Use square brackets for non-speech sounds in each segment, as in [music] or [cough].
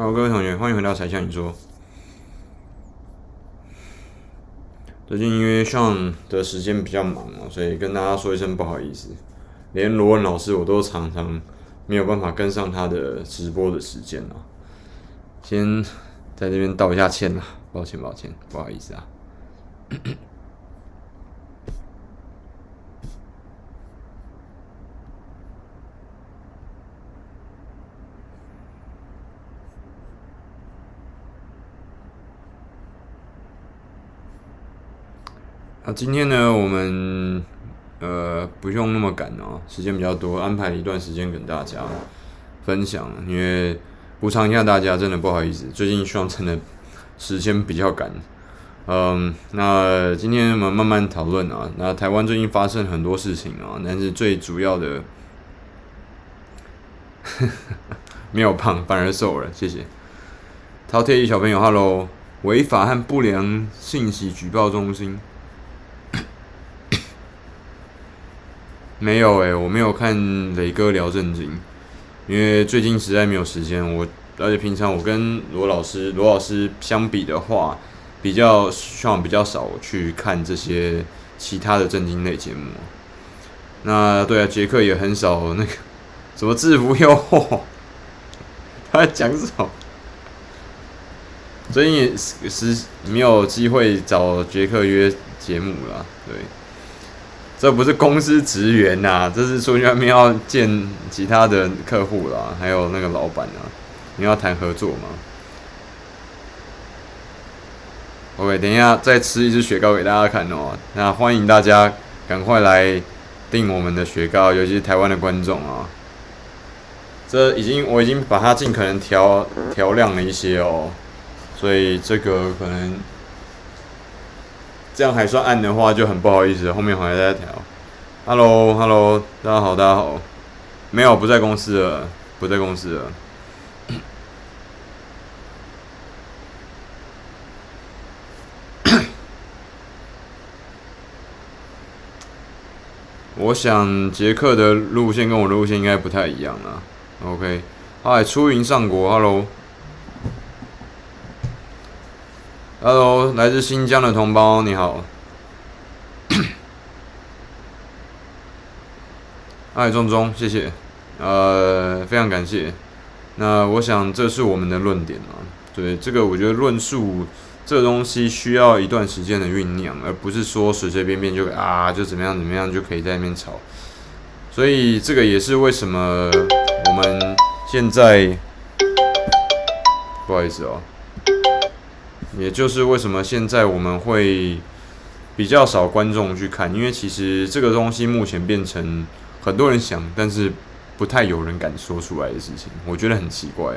好，各位同学，欢迎回到柴 Sean 你说。最近因为上的时间比较忙啊，所以跟大家说一声不好意思。连罗文老师我都常常没有办法跟上他的直播的时间啊。先在这边道一下歉啦，抱歉抱歉，不好意思啊。今天呢，我们呃不用那么赶哦，时间比较多，安排一段时间跟大家分享。因为补偿一下大家，真的不好意思，最近希望真的时间比较赶。嗯，那今天我们慢慢讨论啊。那台湾最近发生很多事情啊，但是最主要的 [laughs] 没有胖，反而瘦了，谢谢。饕餮小朋友，Hello，违法和不良信息举报中心。没有诶、我没有看磊哥聊正经，因为最近实在没有时间。我而且平常我跟罗老师罗老师相比的话，比较希望比较少去看这些其他的正经类节目。那对啊，杰克也很少那个 [laughs] 什么制服诱惑，他在讲什么？最近也是没有机会找杰克约节目了，对。这不是公司职员呐，这是出去外面要见其他的客户啦，还有那个老板啊，你要谈合作吗？OK，等一下再吃一支雪糕给大家看哦。那欢迎大家赶快来订我们的雪糕，尤其是台湾的观众啊。这已经我已经把它尽可能调调亮了一些哦，所以这个可能。这样还算暗的话，就很不好意思。后面还在调。Hello，Hello，大家好，大家好。没有，不在公司了，不在公司了。[coughs] 我想杰克的路线跟我的路线应该不太一样了。OK，嗨，出云上国，Hello。Hello，来自新疆的同胞，你好。哎，中中，谢谢，呃，非常感谢。那我想这是我们的论点啊，对这个，我觉得论述这个东西需要一段时间的酝酿，而不是说随随便便就啊就怎么样怎么样就可以在那边吵。所以这个也是为什么我们现在不好意思哦。也就是为什么现在我们会比较少观众去看，因为其实这个东西目前变成很多人想，但是不太有人敢说出来的事情，我觉得很奇怪。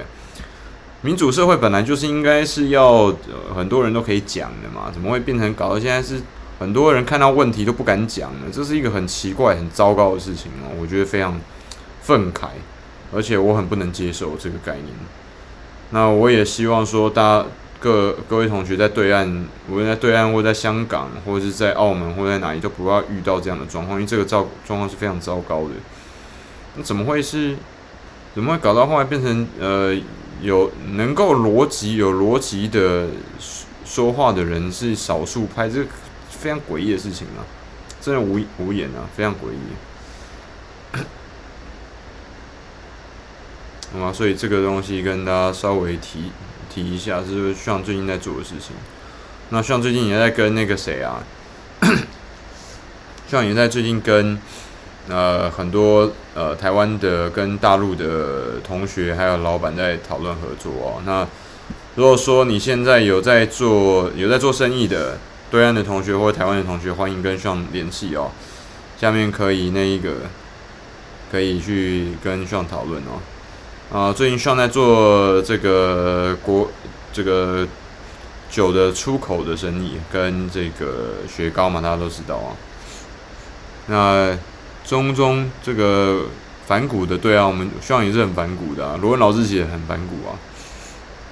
民主社会本来就是应该是要，很多人都可以讲的嘛，怎么会变成搞到现在是很多人看到问题都不敢讲呢？这是一个很奇怪、很糟糕的事情哦，我觉得非常愤慨，而且我很不能接受这个概念。那我也希望说大家。各各位同学在对岸，无论在对岸或在香港，或者是在澳门，或者在哪里，都不要遇到这样的状况，因为这个状状况是非常糟糕的。那怎么会是？怎么会搞到后来变成呃，有能够逻辑、有逻辑的说话的人是少数派？这非常诡异的事情啊！真的无无言啊，非常诡异。[coughs] 好吗？所以这个东西跟大家稍微提。提一下，是像最近在做的事情。那像最近也在跟那个谁啊，[clears throat] 像也在最近跟呃很多呃台湾的跟大陆的同学还有老板在讨论合作哦。那如果说你现在有在做有在做生意的对岸的同学或台湾的同学，欢迎跟上联系哦。下面可以那一个可以去跟上讨论哦。啊，最近尚在做这个国这个酒的出口的生意，跟这个雪糕嘛，大家都知道啊。那中中这个反骨的，对啊，我们希望也是很反骨的啊。罗文老师也很反骨啊。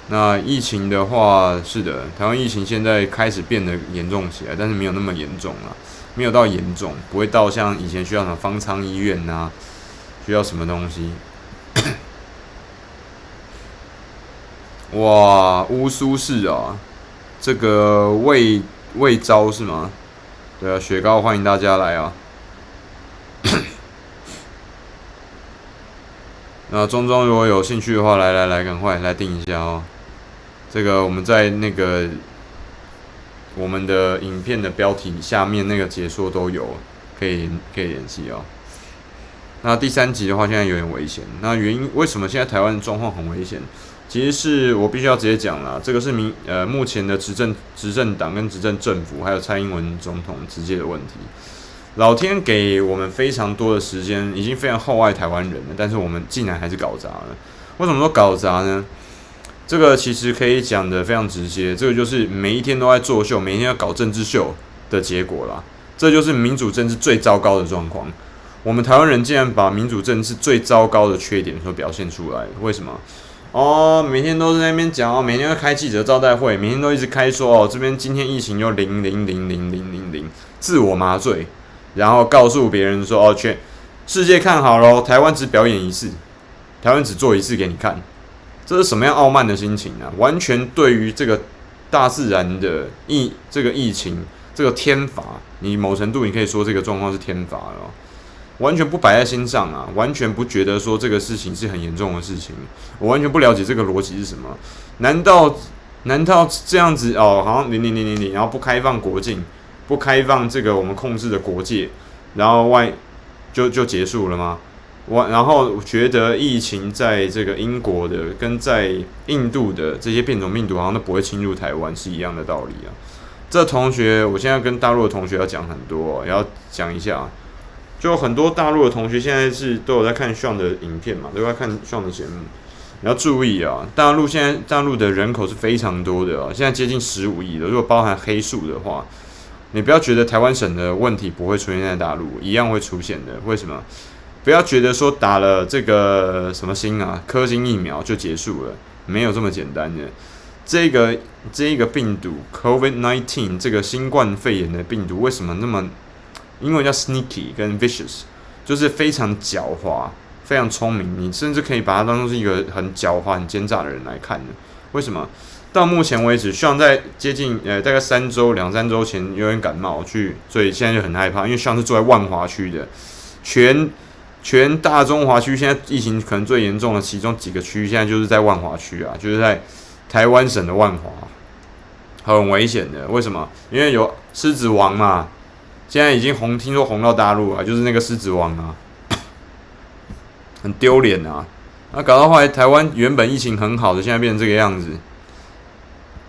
那疫情的话，是的，台湾疫情现在开始变得严重起来，但是没有那么严重啊，没有到严重，不会到像以前需要什么方舱医院呐，需要什么东西。哇，乌苏式啊，这个味味招是吗？对啊，雪糕欢迎大家来啊。[coughs] 那中中如果有兴趣的话，来来来，赶快来订一下哦。这个我们在那个我们的影片的标题下面那个解说都有，可以可以联系哦。那第三集的话，现在有点危险。那原因为什么现在台湾状况很危险？其实是我必须要直接讲了，这个是民呃目前的执政执政党跟执政政府还有蔡英文总统直接的问题。老天给我们非常多的时间，已经非常厚爱台湾人了，但是我们竟然还是搞砸了。为什么说搞砸呢？这个其实可以讲得非常直接，这个就是每一天都在作秀，每一天要搞政治秀的结果啦。这就是民主政治最糟糕的状况。我们台湾人竟然把民主政治最糟糕的缺点所表现出来，为什么？哦，每天都在那边讲哦，每天要开记者招待会，每天都一直开说哦，这边今天疫情又零零零零零零零，自我麻醉。然后告诉别人说：“哦，全世界看好喽，台湾只表演一次，台湾只做一次给你看。”这是什么样傲慢的心情呢？完全对于这个大自然的疫，这个疫情，这个天罚，你某程度你可以说这个状况是天罚了，完全不摆在心上啊，完全不觉得说这个事情是很严重的事情。我完全不了解这个逻辑是什么？难道难道这样子哦？好像零零零零零，然后不开放国境？不开放这个我们控制的国界，然后外就就结束了吗？我然后觉得疫情在这个英国的跟在印度的这些变种病毒好像都不会侵入台湾是一样的道理啊。这同学，我现在跟大陆的同学要讲很多，要讲一下。就很多大陆的同学现在是都有在看 Sean 的影片嘛，都在看 Sean 的节目。你要注意啊，大陆现在大陆的人口是非常多的啊，现在接近十五亿了。如果包含黑数的话。你不要觉得台湾省的问题不会出现在大陆，一样会出现的。为什么？不要觉得说打了这个什么星啊，科兴疫苗就结束了，没有这么简单的。这个这个病毒 COVID-19 这个新冠肺炎的病毒为什么那么？英文叫 sneaky 跟 vicious，就是非常狡猾、非常聪明。你甚至可以把它当做是一个很狡猾、很奸诈的人来看的。为什么？到目前为止，像在接近呃大概三周两三周前有点感冒去，所以现在就很害怕，因为像是住在万华区的，全全大中华区现在疫情可能最严重的其中几个区域，现在就是在万华区啊，就是在台湾省的万华，很危险的。为什么？因为有狮子王嘛，现在已经红，听说红到大陆啊，就是那个狮子王啊，很丢脸啊！那搞到后来，台湾原本疫情很好的，现在变成这个样子。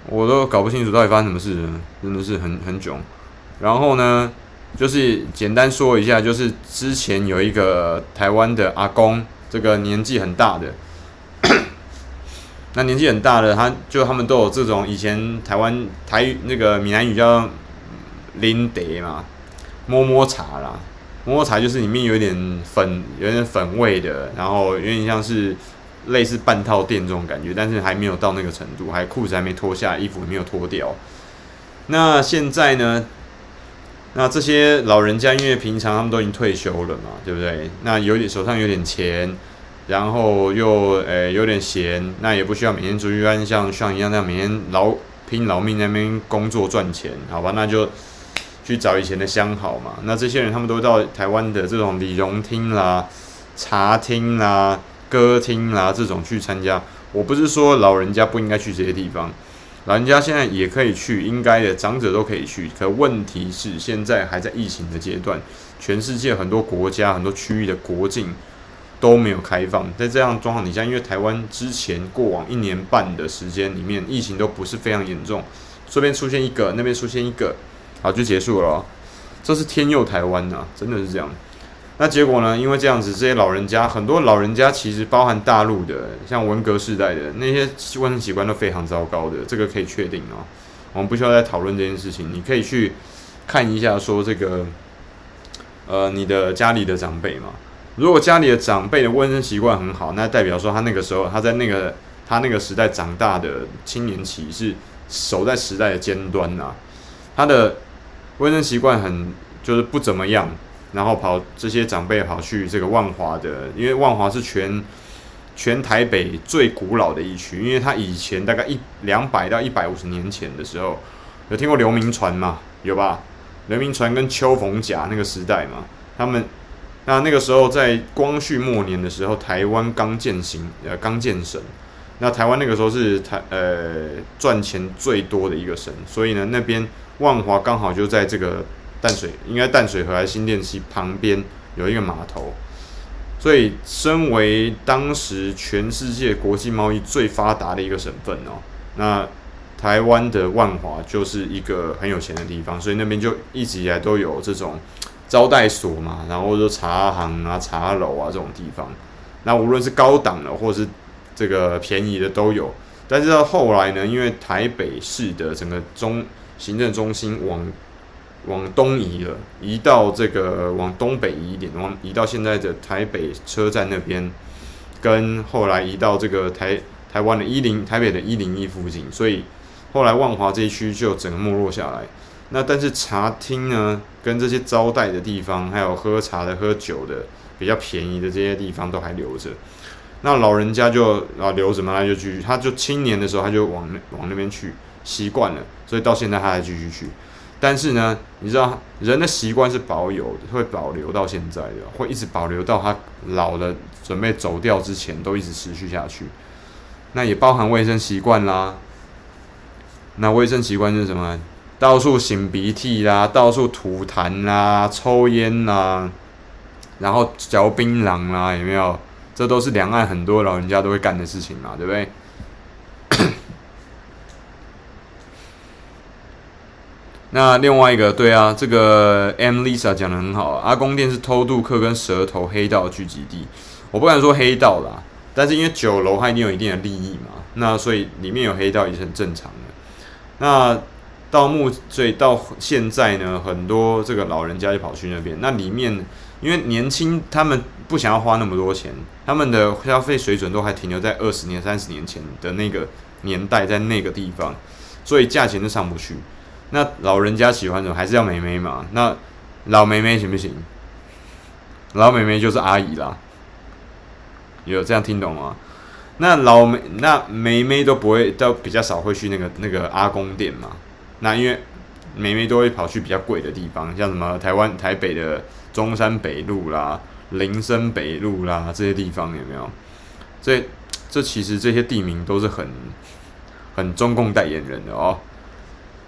我都搞不清楚到底发生什么事了，真的是很很囧。然后呢，就是简单说一下，就是之前有一个台湾的阿公，这个年纪很大的，那年纪很大的，他就他们都有这种以前台湾台那个闽南语叫林德嘛，摸摸茶啦，摸摸茶就是里面有点粉，有点粉味的，然后有点像是。类似半套店这种感觉，但是还没有到那个程度，还裤子还没脱下，衣服没有脱掉。那现在呢？那这些老人家因为平常他们都已经退休了嘛，对不对？那有点手上有点钱，然后又诶、有点闲，那也不需要每天出去像像一样那样每天劳拼老命那边工作赚钱，好吧？那就去找以前的相好嘛。那这些人他们都到台湾的这种理容厅啦、茶厅啦。歌厅啦，这种去参加，我不是说老人家不应该去这些地方，老人家现在也可以去，应该的，长者都可以去。可问题是，现在还在疫情的阶段，全世界很多国家、很多区域的国境都没有开放。在这样状况底下，因为台湾之前过往一年半的时间里面，疫情都不是非常严重，这边出现一个，那边出现一个，好，就结束了。这是天佑台湾呐，真的是这样。那结果呢？因为这样子，这些老人家，很多老人家其实包含大陆的，像文革时代的那些卫生习惯都非常糟糕的，这个可以确定哦。我们不需要再讨论这件事情，你可以去看一下，说这个，呃，你的家里的长辈嘛。如果家里的长辈的卫生习惯很好，那代表说他那个时候他在那个他那个时代长大的青年期是守在时代的尖端呐，他的卫生习惯很就是不怎么样。然后跑这些长辈跑去这个万华的，因为万华是全全台北最古老的一区，因为它以前大概一两百到一百五十年前的时候，有听过刘铭传吗？有吧？刘铭传跟邱逢甲那个时代嘛，他们那那个时候在光绪末年的时候，台湾刚建行呃刚建省，那台湾那个时候是台呃赚钱最多的一个省，所以呢那边万华刚好就在这个淡水，应该淡水河还是新店溪旁边有一个码头。所以，身为当时全世界国际贸易最发达的一个省份哦，那台湾的万华就是一个很有钱的地方，所以那边就一直以来都有这种招待所嘛，然后就茶行啊、茶楼啊这种地方。那无论是高档的或是这个便宜的都有。但是到后来呢，因为台北市的整个中行政中心往往东移了，移到这个往东北移一点，往移到现在的台北车站那边，跟后来移到这个台台湾的一零台北的一零一附近，所以后来万华这一区就整个没落下来。那但是茶厅呢，跟这些招待的地方，还有喝茶的、喝酒的比较便宜的这些地方都还留着。那老人家就啊留着嘛，他就去，他就青年的时候他就往往那边去，习惯了，所以到现在他还继续去。但是呢，你知道人的习惯是保有的，会保留到现在的，会一直保留到他老了准备走掉之前，都一直持续下去。那也包含卫生习惯啦。那卫生习惯是什么？到处擤鼻涕啦，到处吐痰啦，抽烟啦，然后嚼槟榔啦，有没有？这都是两岸很多老人家都会干的事情嘛，对不对？那另外一个，对啊，这个 M Lisa 讲的很好啊。阿公店是偷渡客跟蛇头黑道聚集地，我不敢说黑道啦，但是因为酒楼它一定有一定的利益嘛，那所以里面有黑道也是很正常的。那到目所以到现在呢，很多这个老人家就跑去那边，那里面因为年轻，他们不想要花那么多钱，他们的消费水准都还停留在二十年、三十年前的那个年代，在那个地方，所以价钱都上不去。那老人家喜欢什么？还是要妹妹嘛？那老妹妹行不行？老妹妹就是阿姨啦，有这样听懂吗？那老妹那妹妹都不会，都比较少会去那个那个阿公店嘛。那因为妹妹都会跑去比较贵的地方，像什么台湾台北的中山北路啦、林森北路啦这些地方有没有？这这其实这些地名都是很很中共代言人的哦。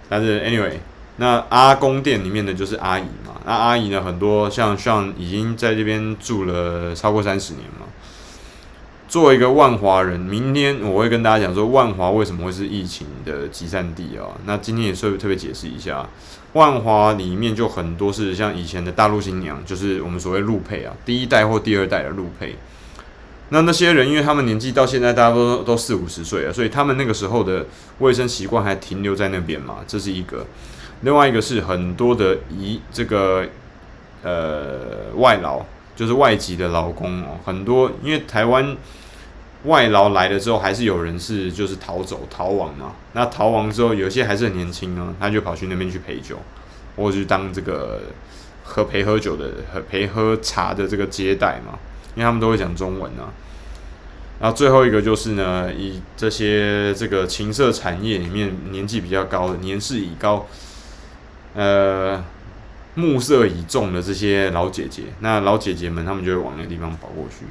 但是，anyway，那阿公店里面的就是阿姨嘛。那阿姨呢，很多像像已经在这边住了超过三十年嘛。作为一个万华人，明天我会跟大家讲说，万华为什么会是疫情的集散地啊？那今天也是特别解释一下，万华里面就很多是像以前的大陆新娘，就是我们所谓陆配啊，第一代或第二代的陆配。那那些人，因为他们年纪到现在大家都都四五十岁了，所以他们那个时候的卫生习惯还停留在那边嘛，这是一个。另外一个是很多的移这个呃外劳，就是外籍的劳工哦，很多因为台湾外劳来了之后，还是有人是就是逃走逃亡嘛。那逃亡之后，有些还是很年轻呢，他就跑去那边去陪酒，或者是当这个喝陪喝酒的和陪喝茶的这个接待嘛。因为他们都会讲中文啊，然后最后一个就是呢，以这些这个情色产业里面年纪比较高的、年事已高、呃，暮色已重的这些老姐姐，那老姐姐们他们就会往那个地方跑过去，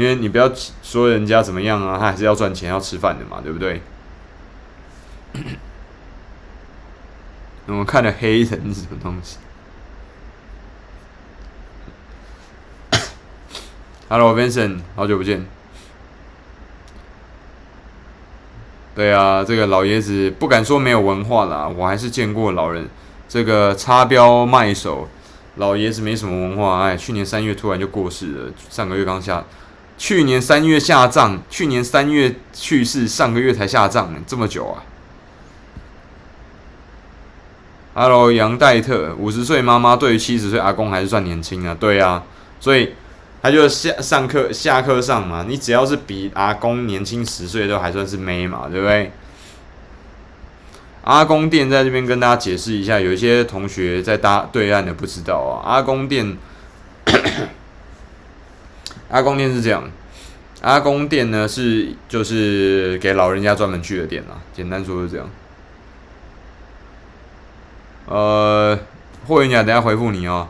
因为你不要说人家怎么样啊，他还是要赚钱要吃饭的嘛，对不对？[laughs] 我们看的黑人是什么东西？Hello，Vincent，好久不见。对啊，这个老爷子不敢说没有文化啦，我还是见过老人这个插标卖首。老爷子没什么文化，哎，去年三月突然就过世了，上个月刚下，去年三月下葬，去年三月去世，上个月才下葬，这么久啊？Hello，杨代特，五十岁妈妈对于七十岁阿公还是算年轻啊？对啊，所以。他就下上课下课上嘛，你只要是比阿公年轻十岁都还算是妹嘛，对不对？阿公店在这边跟大家解释一下，有一些同学在搭对岸的不知道啊。阿公店，[coughs] 阿公店是这样，阿公店呢是就是给老人家专门去的店啦，简单说是这样。呃，霍元甲，等下回复你哦。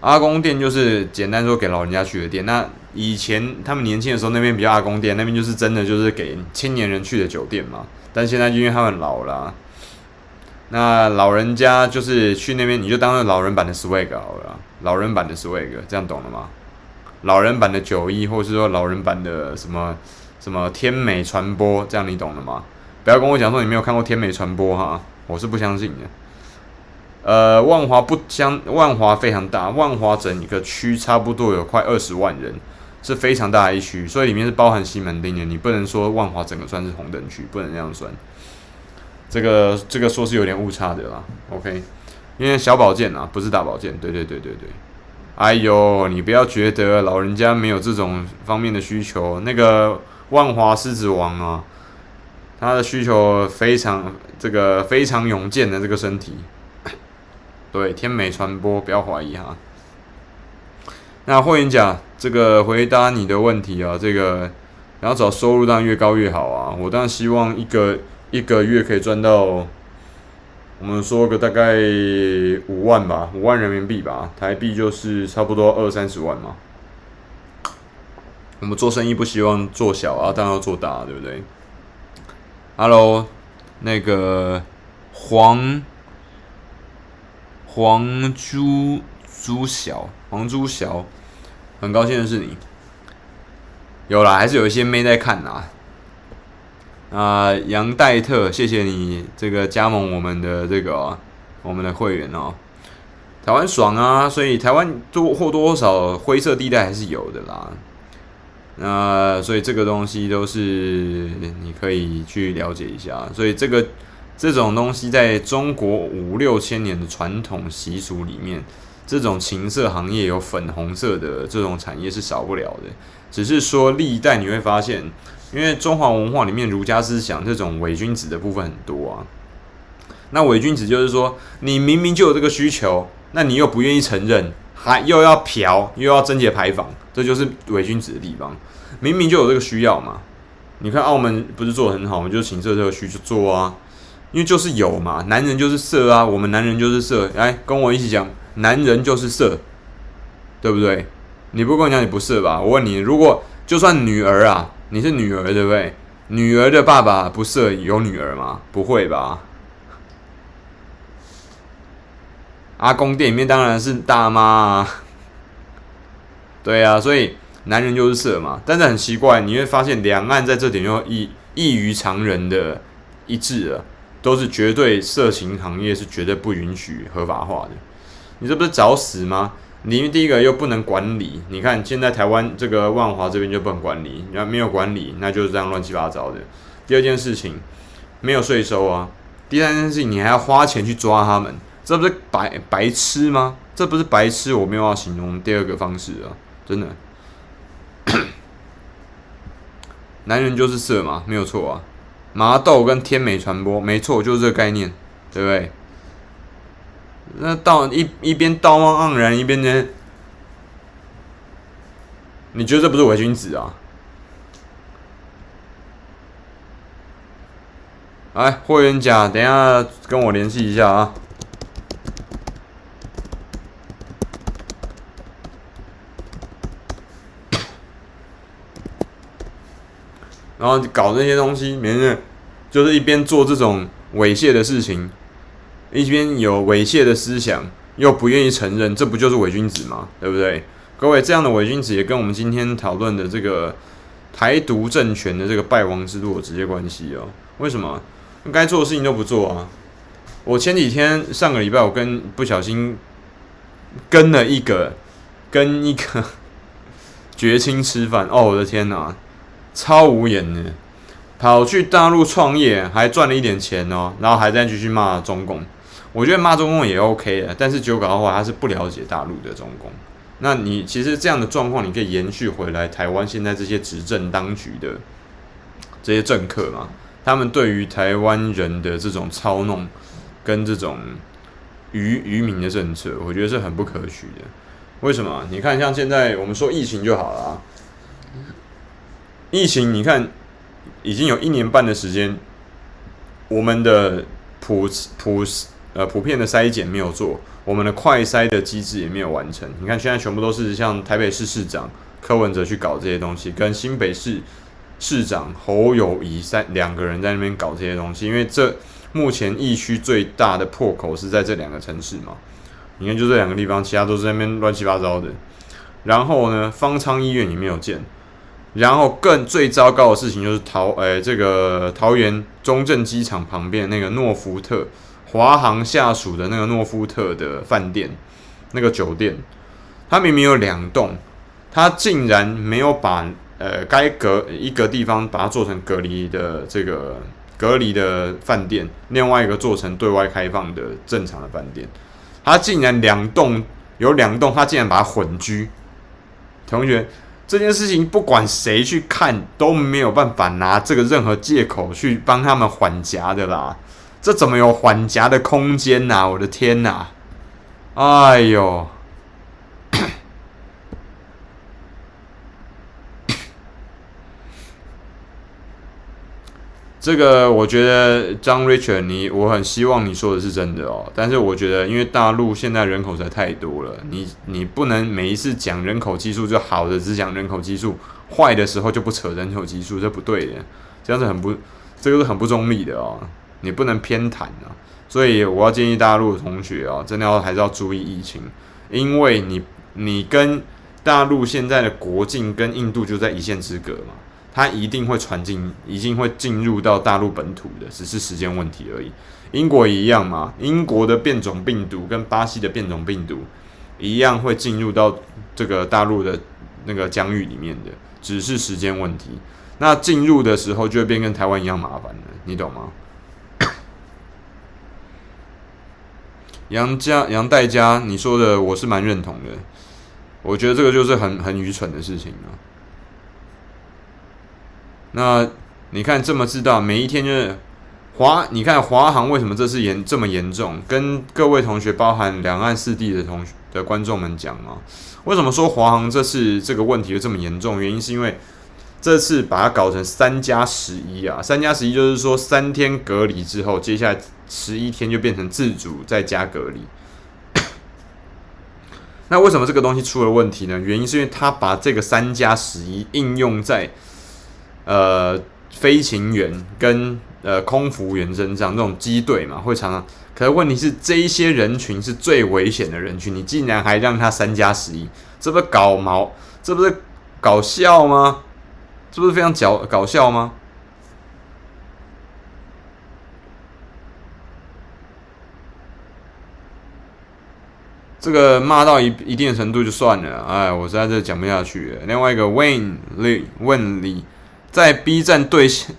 阿公店就是简单说给老人家去的店。那以前他们年轻的时候，那边比较阿公店，那边就是真的就是给青年人去的酒店嘛。但现在因为他们老了，那老人家就是去那边，你就当做老人版的 swag 好了，老人版的 swag，这样懂了吗？老人版的九一，或是说老人版的什么什么天美传播，这样你懂了吗？不要跟我讲说你没有看过天美传播哈，我是不相信的。呃，万华不相，万华非常大，万华整一个区差不多有快二十万人，是非常大一区，所以里面是包含西门町的，你不能说万华整个算是红灯区，不能这样算。这个这个说是有点误差的啦，OK，因为小保健啊，不是大保健，对对对对对。哎呦，你不要觉得老人家没有这种方面的需求，那个万华狮子王啊，他的需求非常这个非常勇健的这个身体。对，天美传播，不要怀疑哈。那霍元甲，这个回答你的问题啊，这个然后找收入当然越高越好啊。我当然希望一个一个月可以赚到，我们说个大概五万吧，五万人民币吧，台币就是差不多二三十万嘛。我们做生意不希望做小啊，当然要做大，对不对？Hello，那个黄。黄朱朱小，黄朱小，很高兴的是你，有啦，还是有一些妹在看呐。啊，杨戴特，谢谢你这个加盟我们的这个、我们的会员哦。台湾爽啊，所以台湾多或多或少灰色地带还是有的啦。那所以这个东西都是你可以去了解一下，所以这个。这种东西在中国五六千年的传统习俗里面，这种情色行业有粉红色的这种产业是少不了的。只是说历代你会发现，因为中华文化里面儒家思想这种伪君子的部分很多啊。那伪君子就是说，你明明就有这个需求，那你又不愿意承认，还又要嫖，又要贞洁牌坊，这就是伪君子的地方。明明就有这个需要嘛，你看澳门不是做得很好吗？就是情色这个需求做啊。因为就是有嘛，男人就是色啊，我们男人就是色，来跟我一起讲，男人就是色，对不对？你不跟我讲你不色吧？我问你，如果就算女儿啊，你是女儿对不对？女儿的爸爸不色，有女儿吗？不会吧？阿公店里面当然是大妈啊，[laughs] 对啊，所以男人就是色嘛。但是很奇怪，你会发现两岸在这点又异异于常人的一致了。都是绝对色情行业是绝对不允许合法化的，你这不是找死吗？你第一个又不能管理，你看现在台湾这个万华这边就不能管理，你要没有管理，那就是这样乱七八糟的。第二件事情没有税收啊，第三件事情你还要花钱去抓他们，这不是白白痴吗？这不是白痴，我没有要形容第二个方式啊，真的，[coughs] 男人就是色嘛，没有错啊。麻豆跟天美传播，没错，就是这个概念，对不对？那道一一边道貌岸然，一边呢？你觉得这不是伪君子啊？哎，霍元甲，等下跟我联系一下啊。然后搞这些东西，每天就是一边做这种猥亵的事情，一边有猥亵的思想，又不愿意承认，这不就是伪君子吗？对不对？各位，这样的伪君子也跟我们今天讨论的这个台独政权的这个败亡之路有直接关系哦。为什么？该做的事情都不做啊！我前几天上个礼拜，我跟不小心跟了一个跟一个 [laughs] 绝亲吃饭，哦，我的天哪！超无言的，跑去大陆创业，还赚了一点钱哦，然后还在继续骂中共。我觉得骂中共也 OK 的，但是九搞的话，他是不了解大陆的中共。那你其实这样的状况，你可以延续回来台湾现在这些执政当局的这些政客嘛？他们对于台湾人的这种操弄跟这种愚愚民的政策，我觉得是很不可取的。为什么？你看，像现在我们说疫情就好了啊。疫情你看已经有一年半的时间，我们的普普呃普遍的筛检没有做，我们的快筛的机制也没有完成。你看现在全部都是像台北市市长柯文哲去搞这些东西，跟新北市市长侯友宜三两个人在那边搞这些东西，因为这目前疫区最大的破口是在这两个城市嘛。你看就这两个地方，其他都是那边乱七八糟的。然后呢，方舱医院也没有建。然后更最糟糕的事情就是桃，诶，这个桃园中正机场旁边那个诺福特华航下属的那个诺福特的饭店，那个酒店，它明明有两栋，它竟然没有把呃该隔一个地方把它做成隔离的这个隔离的饭店，另外一个做成对外开放的正常的饭店，它竟然两栋有两栋，它竟然把它混居。同学，这件事情不管谁去看都没有办法拿这个任何借口去帮他们缓夹的啦，这怎么有缓夹的空间呐？我的天呐！哎呦！这个我觉得张 Richard，你我很希望你说的是真的哦。但是我觉得，因为大陆现在人口实在太多了，你你不能每一次讲人口基数就好的只讲人口基数，坏的时候就不扯人口基数，这不对的，这样子很不，这个是很不中立的哦。你不能偏袒啊。所以我要建议大陆的同学哦，真的要还是要注意疫情，因为你你跟大陆现在的国境跟印度就在一线之隔嘛。它一定会传进，一定会进入到大陆本土的，只是时间问题而已。英国一样嘛，英国的变种病毒跟巴西的变种病毒一样会进入到这个大陆的那个疆域里面的，只是时间问题。那进入的时候就会变跟台湾一样麻烦了，你懂吗？[coughs] 杨家杨代家，你说的我是蛮认同的，我觉得这个就是很很愚蠢的事情啊。那你看这么知道，每一天就是华，你看华航为什么这次严这么严重？跟各位同学，包含两岸四地的同学的观众们讲啊，为什么说华航这次这个问题就这么严重？原因是因为这次把它搞成三加十一啊，三加十一就是说三天隔离之后，接下来十一天就变成自主再加隔离。[coughs] 那为什么这个东西出了问题呢？原因是因为他把这个三加十一应用在。呃，飞行员跟呃空服员身上，这种机队嘛，会常常。可是问题是，这一些人群是最危险的人群，你竟然还让他三加十一，这不是搞毛？这不是搞笑吗？这不是非常搞搞笑吗？这个骂到一一定程度就算了，哎，我实在是讲不下去了。另外一个 Wayne Lee 问李。在 B 站兑现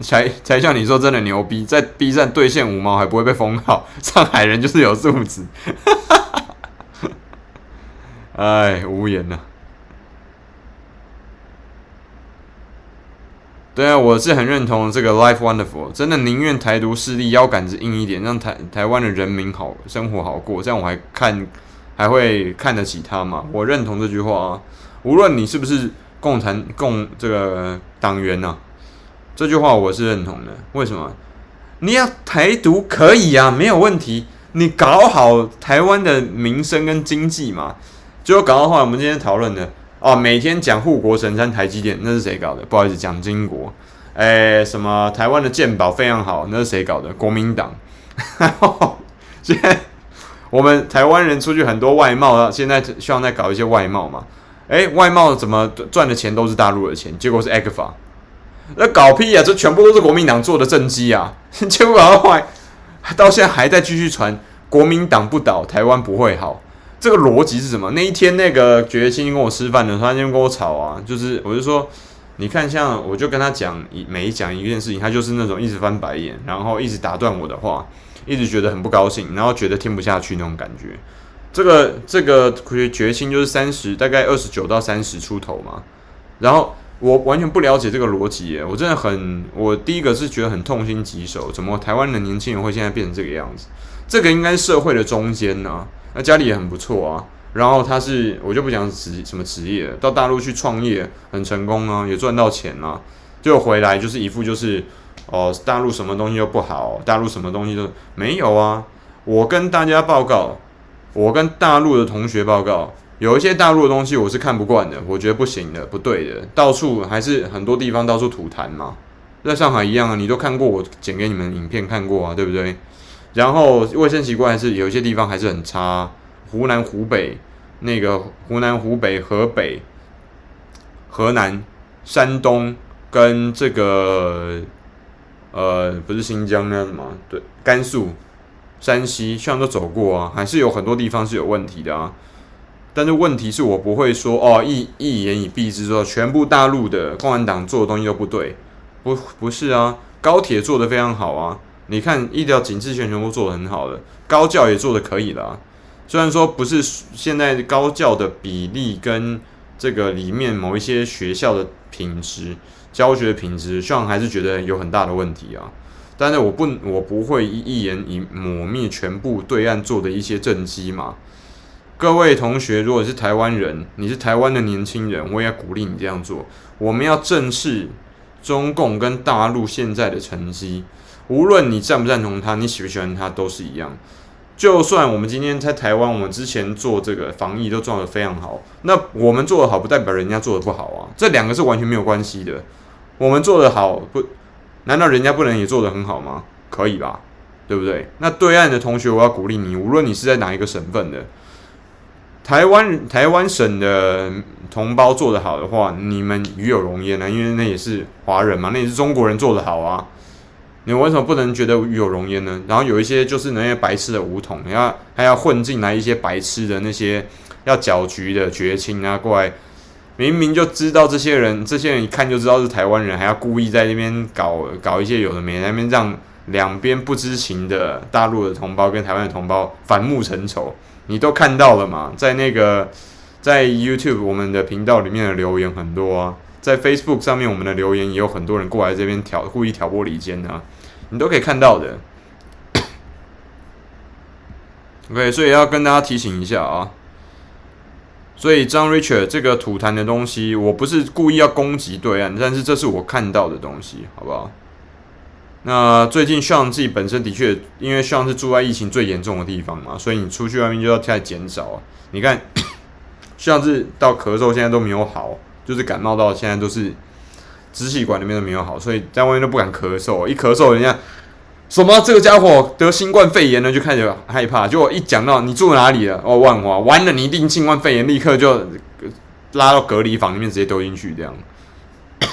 才才像你说真的牛逼，在 B 站兑现五毛还不会被封号，上海人就是有素质，[laughs] 哎，无言了。对啊，我是很认同这个 Life Wonderful，真的宁愿台独势力腰杆子硬一点，让台台湾的人民好生活好过，这样我还看还会看得起他吗？我认同这句话啊，无论你是不是。共产共这个党员呢、啊？这句话我是认同的。为什么？你要台独可以啊，没有问题。你搞好台湾的民生跟经济嘛，就搞到后来我们今天讨论的哦，每天讲护国神山台积电，那是谁搞的？不好意思，蒋经国。哎，什么台湾的健保非常好，那是谁搞的？国民党。[laughs] 现在我们台湾人出去很多外贸啊，现在希望再搞一些外贸嘛。哎，外贸怎么赚的钱都是大陆的钱？结果是 ECFA，那搞屁啊！这全部都是国民党做的政绩啊！[laughs] 结果后来到现在还在继续传，国民党不倒，台湾不会好。这个逻辑是什么？那一天那个觉青跟我吃饭的时候，他就跟我吵啊，就是我就说，你看像我就跟他讲一每讲一件事情，他就是那种一直翻白眼，然后一直打断我的话，一直觉得很不高兴，然后觉得听不下去那种感觉。这个这个觉青就是三十，大概二十九到三十出头嘛。然后我完全不了解这个逻辑耶，我真的很，我第一个是觉得很痛心疾首，怎么台湾的年轻人会现在变成这个样子？这个应该社会的中间呢、啊，那家里也很不错啊。然后他是我就不讲职什么职业，到大陆去创业很成功啊，也赚到钱啊，就回来就是一副就是哦，大陆什么东西都不好，大陆什么东西都没有啊。我跟大家报告，我跟大陆的同学报告，有一些大陆的东西我是看不惯的，我觉得不行的，不对的，到处还是很多地方到处吐痰嘛，在上海一样啊，你都看过我剪给你们影片看过啊，对不对？然后卫生习惯还是有一些地方还是很差，湖南、湖北那个湖南、湖北、河北、河南、山东跟这个呃不是新疆那什么对，甘肃。山西虽然都走过啊，还是有很多地方是有问题的啊。但是问题是我不会说哦，一一言以蔽之说，全部大陆的共产党做的东西都不对，不不是啊。高铁做得非常好啊，你看医疗紧致线全部做得很好的，高教也做得可以了啊。虽然说不是现在高教的比例跟这个里面某一些学校的品质、教学品质，虽然还是觉得有很大的问题啊。但是我不，我不会一一言以抹灭全部对岸做的一些政绩嘛。各位同学，如果是台湾人，你是台湾的年轻人，我也鼓励你这样做。我们要正视中共跟大陆现在的成绩，无论你赞不赞同他，你喜不喜欢他，都是一样。就算我们今天在台湾，我们之前做这个防疫都做得非常好，那我们做得好不代表人家做得不好啊，这两个是完全没有关系的。我们做得好不？难道人家不能也做得很好吗？可以吧，对不对？那对岸的同学，我要鼓励你，无论你是在哪一个省份的，台湾台湾省的同胞做得好的话，你们与有荣焉啊，因为那也是华人嘛，那也是中国人做得好啊，你为什么不能觉得与有荣焉呢？然后有一些就是那些白痴的武统，要还要混进来一些白痴的那些要搅局的觉青啊过来。明明就知道这些人，这些人一看就知道是台湾人，还要故意在那边搞搞一些有的没的，那边让两边不知情的大陆的同胞跟台湾的同胞反目成仇，你都看到了嘛？在那个在 YouTube 我们的频道里面的留言很多啊，在 Facebook 上面我们的留言也有很多人过来这边挑故意挑拨离间啊，你都可以看到的。[coughs] OK，所以要跟大家提醒一下啊。所以张 Richard 这个吐痰的东西，我不是故意要攻击对岸，但是这是我看到的东西，好不好？那最近向自己本身的确，因为向是住在疫情最严重的地方嘛，所以你出去外面就要太减少。你看 [coughs] 向是到咳嗽现在都没有好，就是感冒到现在都是支气管里面都没有好，所以在外面都不敢咳嗽，一咳嗽人家。什么？这个家伙得新冠肺炎了，就开始害怕。结果一讲到你住哪里了，哦，万华，完了，你一定新冠肺炎，立刻就拉到隔离房里面，直接丢进去，这样。[coughs]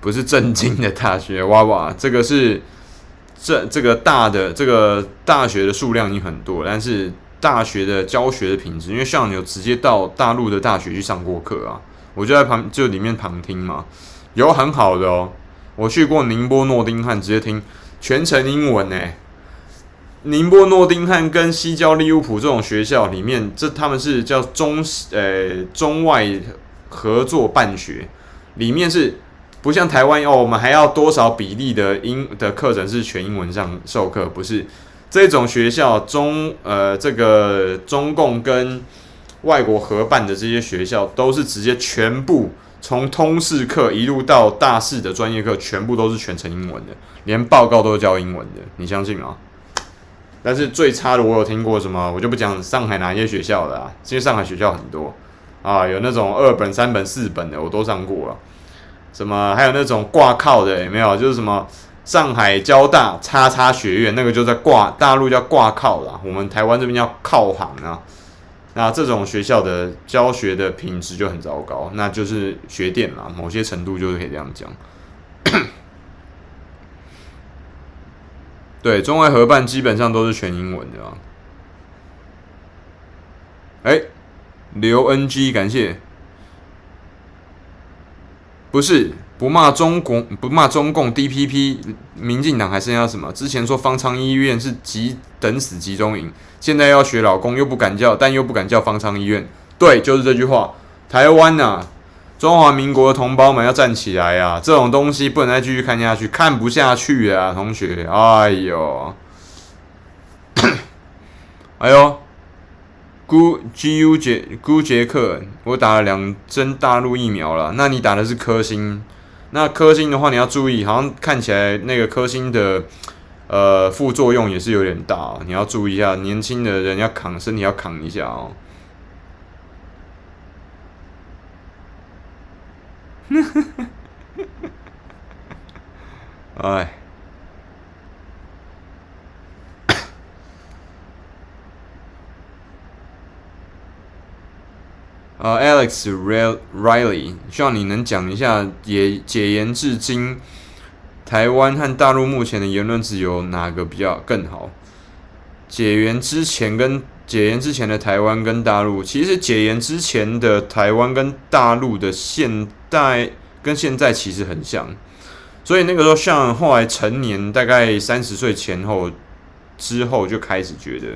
不是正经的大学，哇哇，这个是这这个大的这个大学的数量已经很多，但是大学的教学的品质，因为像你有直接到大陆的大学去上过课啊，我就在旁就里面旁听嘛。有很好的哦，我去过宁波诺丁汉，直接听全程英文呢。宁波诺丁汉跟西交利物浦这种学校里面，这他们是叫中呃中外合作办学，里面是不像台湾哦，我们还要多少比例的英的课程是全英文上授课，不是这种学校中呃这个中共跟外国合办的这些学校都是直接全部。从通识课一路到大四的专业课，全部都是全程英文的，连报告都是教英文的，你相信吗？但是最差的，我有听过什么，我就不讲上海哪些学校的啊，因为上海学校很多啊，有那种二本、三本、四本的，我都上过了。什么还有那种挂靠的，有没有？就是什么上海交大叉叉学院，那个就在挂，大陆叫挂靠啦，我们台湾这边叫靠行啊。那这种学校的教学的品质就很糟糕，那就是学电啦，某些程度就是可以这样讲。[coughs] 对，中外合办基本上都是全英文的啊。哎，刘 NG 感谢，不是。不骂中共，不骂中共，DPP，民进党还剩下什么？之前说方舱医院是集等死集中营，现在要学老公，又不敢叫，但又不敢叫方舱医院。对，就是这句话。台湾呐、啊，中华民国的同胞们要站起来啊！这种东西不能再继续看下去，看不下去啊，同学。哎呦，[coughs] 哎呦，孤 G U 杰孤杰克，我打了两针大陆疫苗了。那你打的是科兴？那科兴的话，你要注意，好像看起来那个科兴的呃副作用也是有点大，你要注意一下。年轻的人要扛，身体要扛一下哦。[laughs] 哎。呃、，Alex Riley，希望你能讲一下解解严至今，台湾和大陆目前的言论自由哪个比较更好？解严之前跟解严之前的台湾跟大陆，其实解严之前的台湾跟大陆的现代跟现在其实很像，所以那个时候像后来成年，大概三十岁前后之后就开始觉得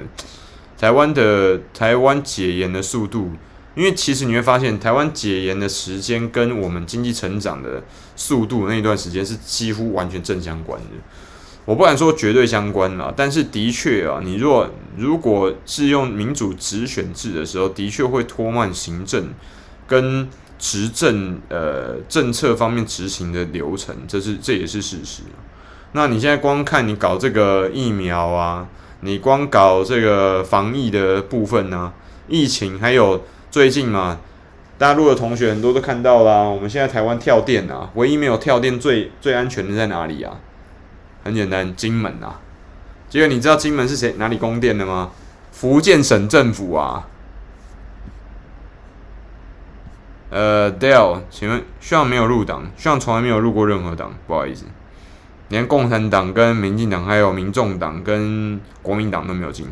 台湾的台湾解严的速度。因为其实你会发现，台湾解严的时间跟我们经济成长的速度那一段时间是几乎完全正相关的。我不敢说绝对相关啦，但是的确啊，你若如果是用民主直选制的时候，的确会拖慢行政跟执政呃政策方面执行的流程，这是这也是事实。那你现在光看你搞这个疫苗啊，你光搞这个防疫的部分呢、疫情还有。最近嘛，大陆的同学很多都看到啦。我们现在台湾跳电啊，唯一没有跳电最最安全的在哪里啊？很简单，金门啊。结果你知道金门是谁哪里供电的吗？福建省政府啊。呃，Dale，请问，希望没有入党，希望从来没有入过任何党，不好意思，连共产党跟民进党还有民众党跟国民党都没有进。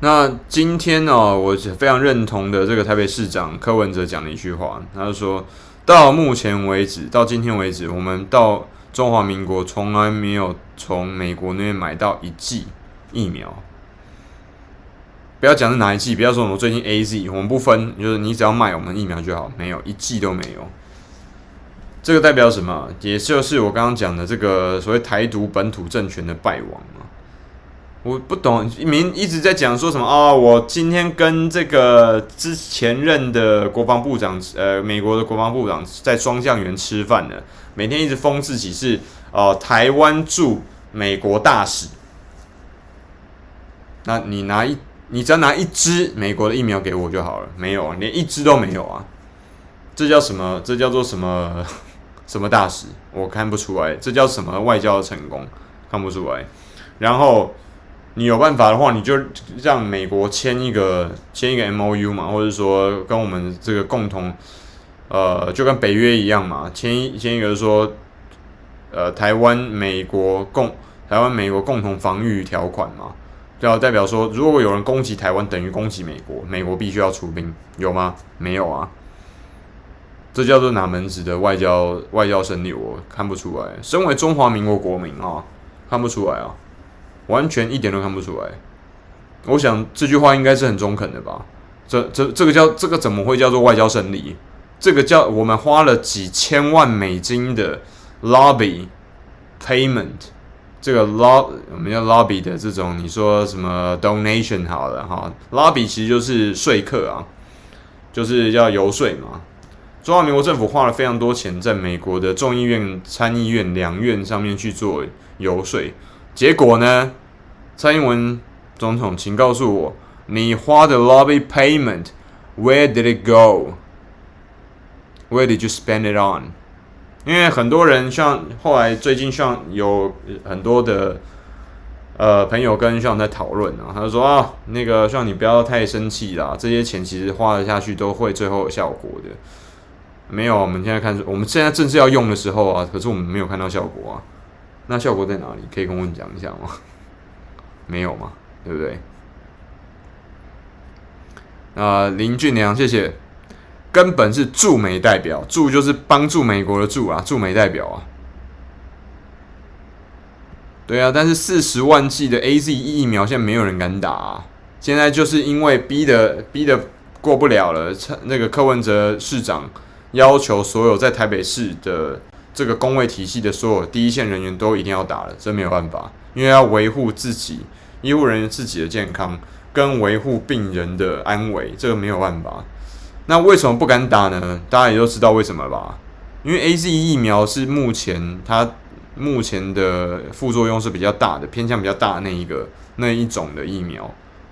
那今天呢、哦，我非常认同的这个台北市长柯文哲讲的一句话，他就说到目前为止，到今天为止，我们到中华民国从来没有从美国那边买到一剂疫苗。不要讲是哪一剂，不要说我们最近 AZ，我们不分，就是你只要卖我们疫苗就好，没有一剂都没有。这个代表什么？也就是我刚刚讲的这个所谓台独本土政权的败亡啊。我不懂，明一直在讲说什么啊、我今天跟这个之前任的国防部长，呃，美国的国防部长在双橡园吃饭呢，每天一直封自己是哦、呃，台湾驻美国大使。那你拿一，你只要拿一支美国的疫苗给我就好了，没有，连一支都没有啊！这叫什么？这叫做什么？[laughs] 什么大使？我看不出来，这叫什么外交的成功？看不出来。然后。你有办法的话，你就让美国签一个签一个 MOU 嘛，或者说跟我们这个共同，呃，就跟北约一样嘛，签一签一个说，呃，台湾美国共台湾美国共同防御条款嘛，就要代表说，如果有人攻击台湾，等于攻击美国，美国必须要出兵，有吗？没有啊，这叫做哪门子的外交外交胜利？我看不出来。身为中华民国国民啊，看不出来啊。完全一点都看不出来，我想这句话应该是很中肯的吧？这、这、这个叫这个怎么会叫做外交胜利？这个叫我们花了几千万美金的 lobby payment，这个 lob 我们叫 lobby 的这种，你说什么 donation 好了哈，lobby 其实就是说客啊，就是要游说嘛。中华民国政府花了非常多钱在美国的众议院、参议院两院上面去做游说。结果呢？蔡英文总统，请告诉我，你花的 lobby payment，where did it go？Where did you spend it on？因为很多人像后来最近像有很多的呃朋友跟像在讨论啊，他就说啊，那个像你不要太生气啦，这些钱其实花了下去都会最后有效果的。没有，我们现在看，我们现在正是要用的时候啊，可是我们没有看到效果啊。那效果在哪里？可以跟我讲一下吗？[laughs] 没有吗？对不对？啊、林俊良，谢谢。根本是驻美代表，驻就是帮助美国的驻啊，驻美代表啊。对啊，但是四十万剂的 AZ 疫苗现在没有人敢打啊。现在就是因为逼的逼的过不了了，那个柯文哲市长要求所有在台北市的这个工位体系的所有第一线人员都一定要打了，这没有办法，因为要维护自己医护人员自己的健康，跟维护病人的安危，这个没有办法。那为什么不敢打呢？大家也都知道为什么吧？因为 AZ 疫苗是目前它目前的副作用是比较大的，偏向比较大那一个那一种的疫苗，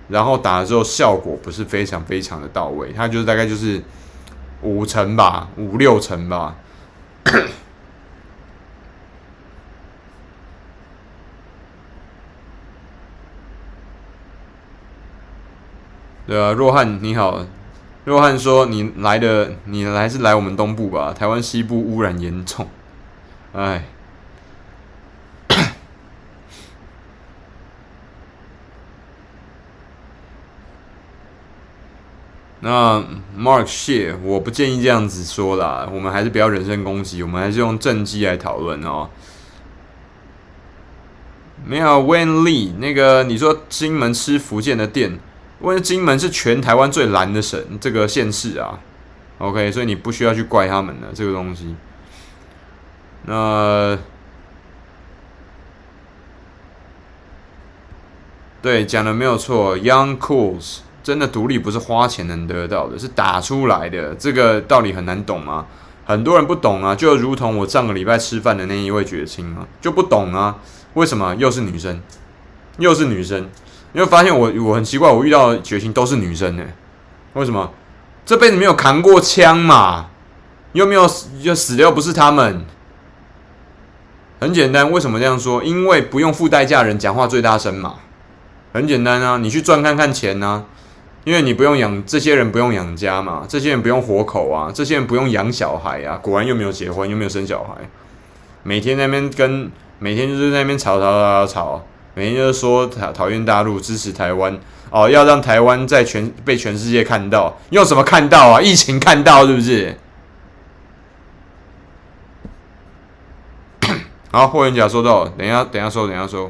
然后打了之后效果不是非常非常的到位，它就是大概就是。五成吧，五六成吧。对啊，若汉你好，若汉说你来的，你来是来我们东部吧？台湾西部污染严重，哎。那 Mark 谢，我不建议这样子说啦，我们还是不要人身攻击，我们还是用正机来讨论哦。没有 Wen Lee 那个，你说金门吃福建的店，因为金门是全台湾最蓝的省，这个县市啊。OK，所以你不需要去怪他们的这个东西。那对，讲的没有错，Young Cools。真的独立不是花钱能得到的，是打出来的。这个道理很难懂吗？很多人不懂啊，就如同我上个礼拜吃饭的那一位绝亲啊，就不懂啊。为什么又是女生？又是女生？你会发现我我很奇怪，我遇到的绝亲都是女生呢？为什么？这辈子没有扛过枪嘛？又没有就死的又不是他们。很简单，为什么这样说？因为不用付代价，人讲话最大声嘛。很简单啊，你去赚看看钱啊。因为你不用养这些人，不用养家嘛，这些人不用活口啊，这些人不用养小孩啊，果然又没有结婚，又没有生小孩，每天在那边跟，每天就是在那边吵吵吵吵吵，每天就是说讨讨厌大陆，支持台湾，哦，要让台湾在全被全世界看到，用什么看到啊？疫情看到是不是？[coughs] 好，霍元甲收到，等一下，等一下收，等一下收。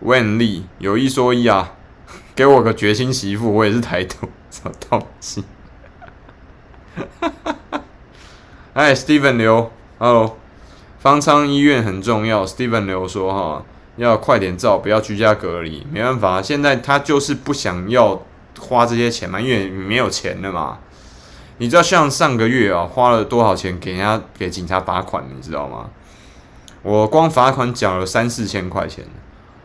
万利有一说一啊，给我个决心媳妇，我也是台独，什么东西？[laughs] 哎，Steven 刘，Hello，方舱医院很重要。Steven 刘说哈，要快点照，不要居家隔离。没办法，现在他就是不想要花这些钱嘛，因为没有钱了嘛。你知道像上个月啊，花了多少钱给人家给警察罚款，你知道吗？我光罚款缴了三四千块钱。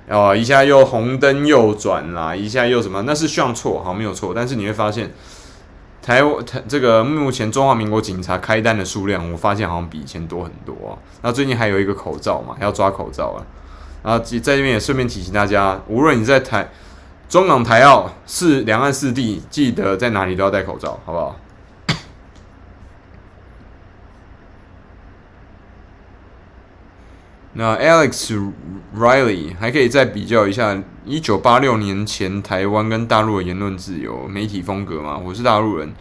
哦，一下又红灯右转啦，一下又什么？那是算错，好没有错。但是你会发现，台湾台这个目前中华民国警察开单的数量，我发现好像比以前多很多啊。那最近还有一个口罩嘛，要抓口罩啊。然后在这边也顺便提醒大家，无论你在台中港台澳四两岸四地，记得在哪里都要戴口罩，好不好？那 Alex Riley 还可以再比较一下，一九八六年前台湾跟大陆的言论自由、媒体风格吗？我是大陆人，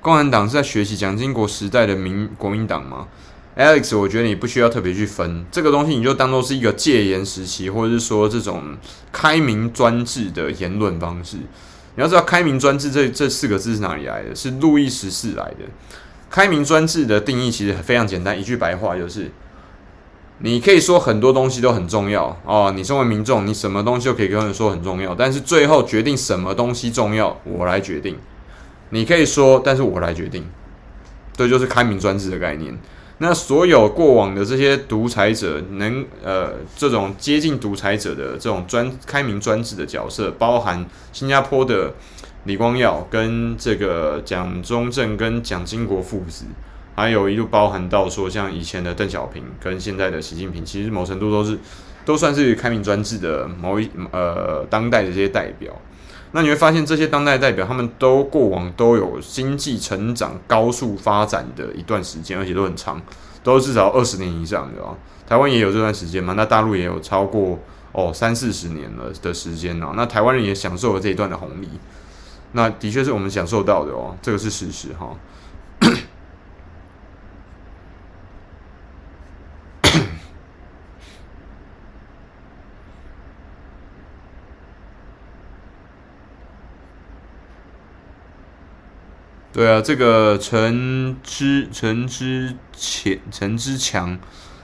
共产党是在学习蒋经国时代的民国民党吗？Alex，我觉得你不需要特别去分这个东西，你就当做是一个戒严时期，或者是说这种开明专制的言论方式。你要知道，开明专制这这四个字是哪里来的？是路易十四来的。开明专制的定义其实非常简单，一句白话就是。你可以说很多东西都很重要哦，你身为民众，你什么东西都可以跟人说很重要，但是最后决定什么东西重要，我来决定。你可以说，但是我来决定，这就是开明专制的概念。那所有过往的这些独裁者，能呃这种接近独裁者的这种专开明专制的角色，包含新加坡的李光耀跟这个蒋中正跟蒋经国父子。还有一路包含到说，像以前的邓小平跟现在的习近平，其实某程度都是都算是开明专制的某一呃当代的这些代表。那你会发现，这些当代代表他们都过往都有经济成长高速发展的一段时间，而且都很长，都至少二十年以上的啊。台湾也有这段时间嘛？那大陆也有超过哦三四十年了的时间呢。那台湾人也享受了这一段的红利，那的确是我们享受到的哦，这个是事实哈。对啊，这个陈之陈之前陈之强，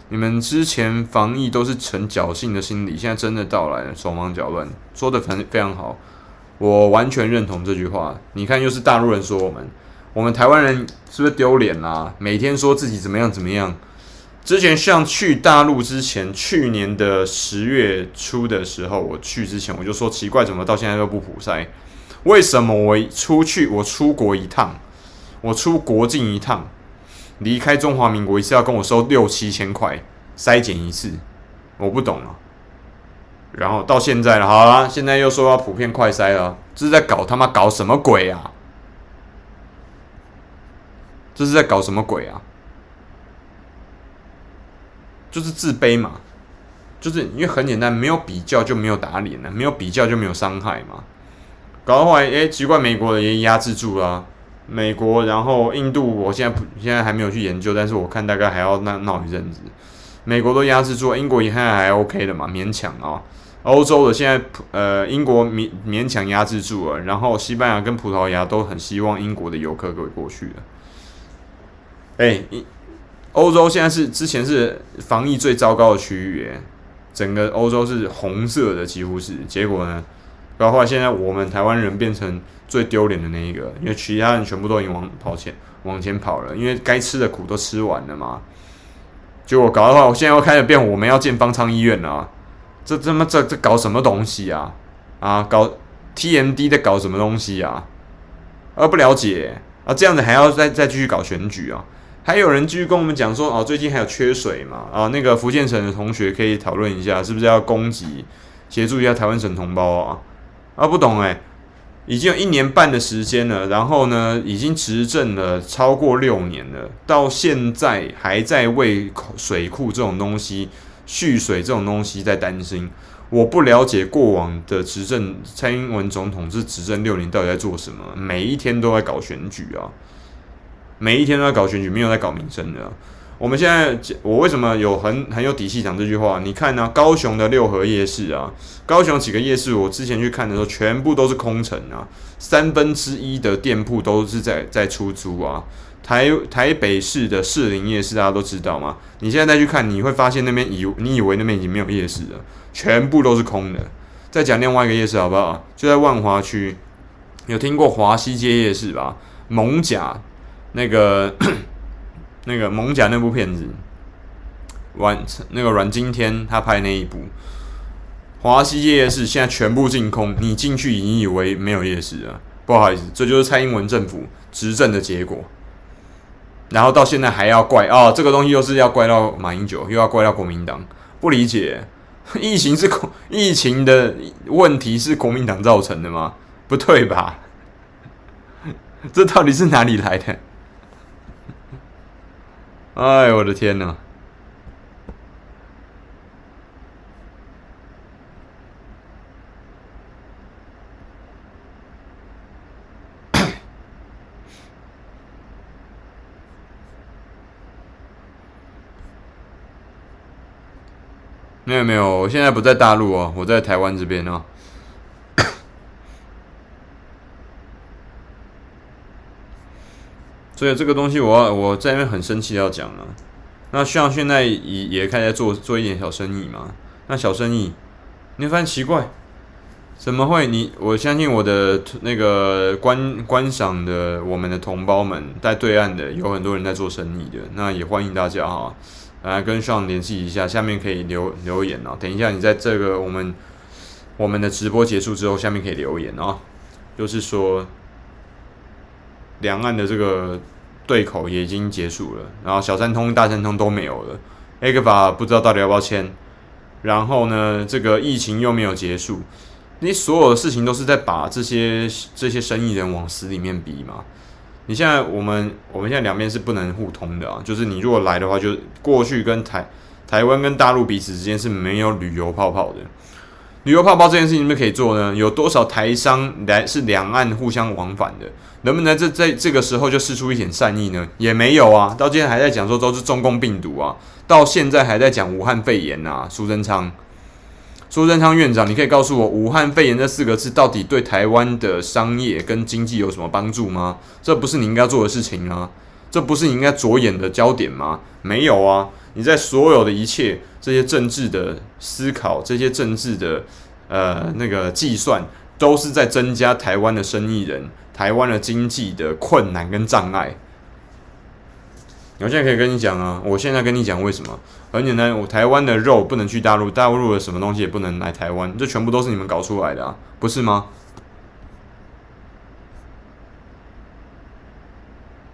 你们之前防疫都是呈侥幸的心理，现在真的到来了，手忙脚乱，说的非非常好，我完全认同这句话。你看，又是大陆人说我们，我们台湾人是不是丢脸啦？每天说自己怎么样怎么样。之前像去大陆之前，去年的十月初的时候，我去之前我就说奇怪，怎么到现在都不普筛？为什么我出去，我出国一趟，我出国境一趟，离开中华民国一次要跟我收六七千块筛检一次？我不懂了。然后到现在了，好了，现在又说要普遍快筛了，这是在搞他妈搞什么鬼啊？这是在搞什么鬼啊？就是自卑嘛，就是因为很简单，没有比较就没有打脸了，没有比较就没有伤害嘛。搞到后来，诶，奇怪，美国人也压制住了，美国，然后印度，我现在不，现在还没有去研究，但是我看大概还要闹闹一阵子。美国都压制住，英国也现在还 OK 的嘛，勉强啊。欧洲的现在，呃，英国勉勉强压制住了，然后西班牙跟葡萄牙都很希望英国的游客可以过去了。诶。欧洲现在是之前是防疫最糟糕的区域，整个欧洲是红色的，几乎是。结果呢，包括现在我们台湾人变成最丢脸的那一个，因为其他人全部都已经往跑前往前跑了，因为该吃的苦都吃完了嘛。结果搞的话，我现在又开始变，我们要建方舱医院了啊，这他妈这这搞什么东西啊？啊，搞 TMD 在搞什么东西啊？啊，不了解啊，这样子还要再再继续搞选举啊？还有人继续跟我们讲说，哦，最近还有缺水嘛？啊，那个福建省的同学可以讨论一下，是不是要供给协助一下台湾省同胞啊？啊，不懂诶，已经有一年半的时间了，然后呢，已经执政了超过六年了，到现在还在为水库这种东西蓄水这种东西在担心。我不了解过往的执政，蔡英文总统是执政六年到底在做什么？每一天都在搞选举啊。每一天都在搞选举，没有在搞民生的。我们现在，我为什么有很很有底气讲这句话？你看呢、高雄的六合夜市啊，高雄几个夜市，我之前去看的时候，全部都是空城啊，三分之一的店铺都是在在出租啊。台台北市的士林夜市，大家都知道吗？你现在再去看，你会发现那边以你以为那边已经没有夜市了，全部都是空的。再讲另外一个夜市好不好？就在万华区，有听过华西街夜市吧？蒙甲。那个那个蒙甲那部片子，阮那个阮经天他拍那一部华西夜市，现在全部净空，你进去已经以为没有夜市了。不好意思，这就是蔡英文政府执政的结果。然后到现在还要怪哦，这个东西又是要怪到马英九，又要怪到国民党，不理解，疫情是疫情的问题是国民党造成的吗？不对吧？这到底是哪里来的？哎，我的天哪！[coughs] 没有没有，我现在不在大陆哦，我在台湾这边哦。所以这个东西我我在那边很生气要讲了。那像现在也也开始做做一点小生意嘛。那小生意，你发现奇怪，怎么会你？我相信我的那个观观赏的我们的同胞们在对岸的有很多人在做生意的。那也欢迎大家哈，来跟上联系一下，下面可以留留言哦。等一下你在这个我们我们的直播结束之后，下面可以留言哦。就是说。两岸的这个对口也已经结束了，然后小三通、大三通都没有了，ECFA 不知道到底要不要签，然后呢，这个疫情又没有结束，你所有的事情都是在把这些这些生意人往死里面逼嘛。你现在我们我们现在两边是不能互通的啊，就是你如果来的话，就过去跟台台湾跟大陆彼此之间是没有旅游泡泡的。旅游泡泡这件事情，你们可以做呢？有多少台商来是两岸互相往返的？能不能在在这个时候就释出一点善意呢？也没有啊，到今天还在讲说都是中共病毒啊，到现在还在讲武汉肺炎啊。苏贞昌，苏贞昌院长，你可以告诉我，武汉肺炎这四个字到底对台湾的商业跟经济有什么帮助吗？这不是你应该做的事情啊，这不是你应该着眼的焦点吗？没有啊，你在所有的一切这些政治的思考，这些政治的呃那个计算，都是在增加台湾的生意人、台湾的经济的困难跟障碍。我现在可以跟你讲啊，我现在跟你讲为什么？很简单，我台湾的肉不能去大陆，大陆的什么东西也不能来台湾，这全部都是你们搞出来的啊，不是吗？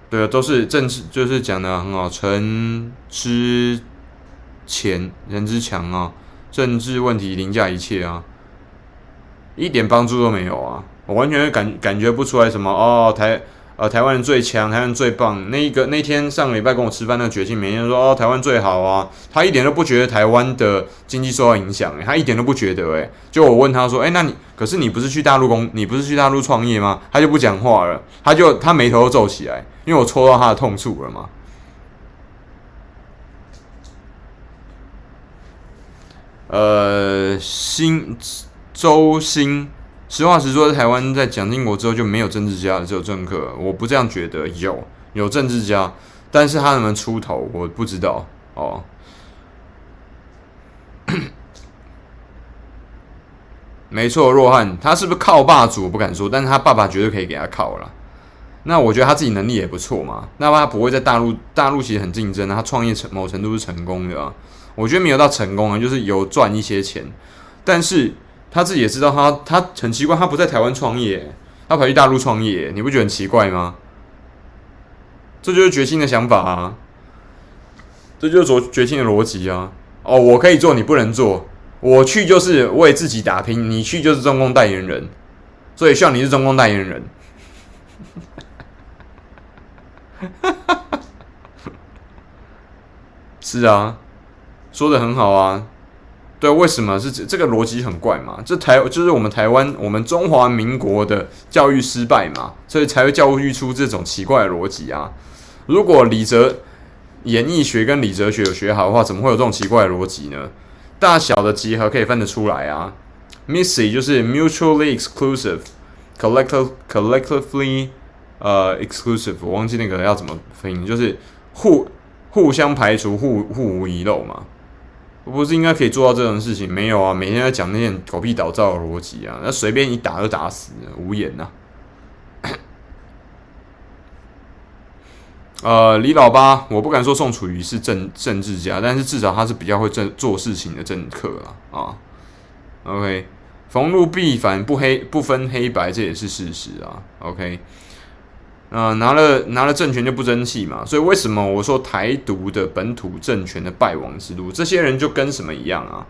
对啊，都是政治，就是讲的很好，陈之前，人之强啊，政治问题凌驾一切啊，一点帮助都没有啊，我完全感感觉不出来什么哦，台。呃，台湾人最强，台湾最棒。那一个那天上个礼拜跟我吃饭那个绝庆，每天说哦，台湾最好啊，他一点都不觉得台湾的经济受到影响，他一点都不觉得诶，就我问他说，诶，那你可是你不是去大陆工，你不是去大陆创业吗？他就不讲话了，他就他眉头都皱起来，因为我戳到他的痛处了嘛。呃，新周新。实话实说，台湾在蒋经国之后就没有政治家了，只有政客。我不这样觉得，有有政治家，但是他能不能出头，我不知道哦。[coughs] 没错，若汉他是不是靠霸主？我不敢说，但是他爸爸绝对可以给他靠了。那我觉得他自己能力也不错嘛。那他不会在大陆，大陆其实很竞争，他创业成某程度是成功的啊。我觉得没有到成功啊，就是有赚一些钱，但是。他自己也知道他，他很奇怪，他不在台湾创业，他跑去大陆创业，你不觉得很奇怪吗？这就是决心的想法啊，这就是做决心的逻辑啊。哦，我可以做，你不能做，我去就是为自己打拼，你去就是中共代言人，所以像你是中共代言人，[laughs] 是啊，说得很好啊。对，为什么是这这个逻辑很怪嘛？这台就是我们台湾，我们中华民国的教育失败嘛，所以才会教育出这种奇怪的逻辑啊。如果李哲演艺学跟李哲学有学好的话，怎么会有这种奇怪的逻辑呢？大小的集合可以分得出来啊。Missy 就是 mutually exclusive，collective collectively 呃 exclusive，我忘记那个要怎么分，就是互互相排除，互互无遗漏嘛。我不是应该可以做到这种事情？没有啊，每天在讲那些狗屁倒灶的逻辑啊，那随便一打就打死，无言呐、啊。[coughs] 呃，李老八，我不敢说宋楚瑜是政政治家，但是至少他是比较会政做事情的政客啊。啊，OK，逢路必反，不黑不分黑白，这也是事实啊。OK。啊、拿了拿了政权就不争气嘛，所以为什么我说台独的本土政权的败亡之路，这些人就跟什么一样啊？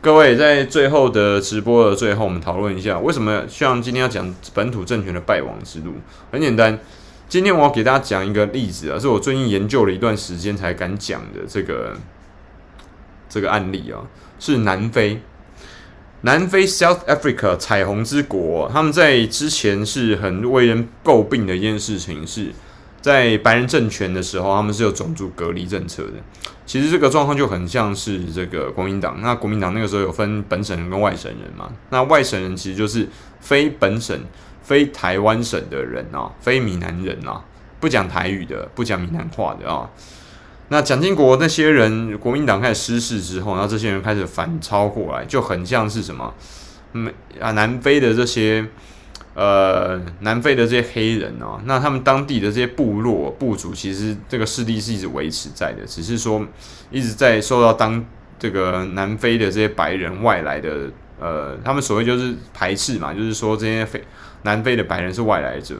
各位在最后的直播的最后，我们讨论一下为什么像今天要讲本土政权的败亡之路。很简单，今天我要给大家讲一个例子啊，是我最近研究了一段时间才敢讲的这个这个案例啊，是南非。南非 （South Africa） 彩虹之国，他们在之前是很为人诟病的一件事情，是在白人政权的时候，他们是有种族隔离政策的。其实这个状况就很像是这个国民党。那国民党那个时候有分本省人跟外省人嘛？那外省人其实就是非本省、非台湾省的人啊，非闽南人啊，不讲台语的，不讲闽南话的啊。那蒋经国那些人，国民党开始失势之后，然后这些人开始反超过来，就很像是什么，嗯啊，南非的这些，呃，南非的这些黑人哦，那他们当地的这些部落部族，其实这个势力是一直维持在的，只是说一直在受到当这个南非的这些白人外来的，呃，他们所谓就是排斥嘛，就是说这些非南非的白人是外来者。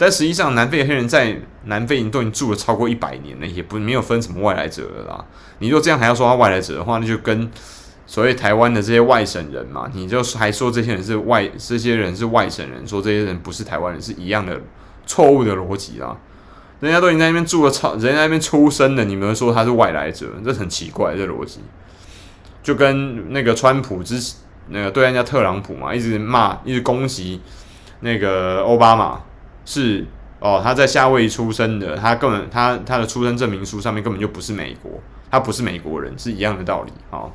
但实际上，南非黑人在南非已经都已经住了超过一百年了，也不没有分什么外来者了啦。你若这样还要说他外来者的话，那就跟所谓台湾的这些外省人嘛，你就还说这些人是外，这些人是外省人，说这些人不是台湾人，是一样的错误的逻辑啦。人家都已经在那边住了超，人家那边出生的，你们说他是外来者，这很奇怪，这逻辑就跟那个川普之那个对人家特朗普嘛，一直骂，一直攻击那个奥巴马。是哦，他在夏威夷出生的，他根本他他的出生证明书上面根本就不是美国，他不是美国人，是一样的道理。好，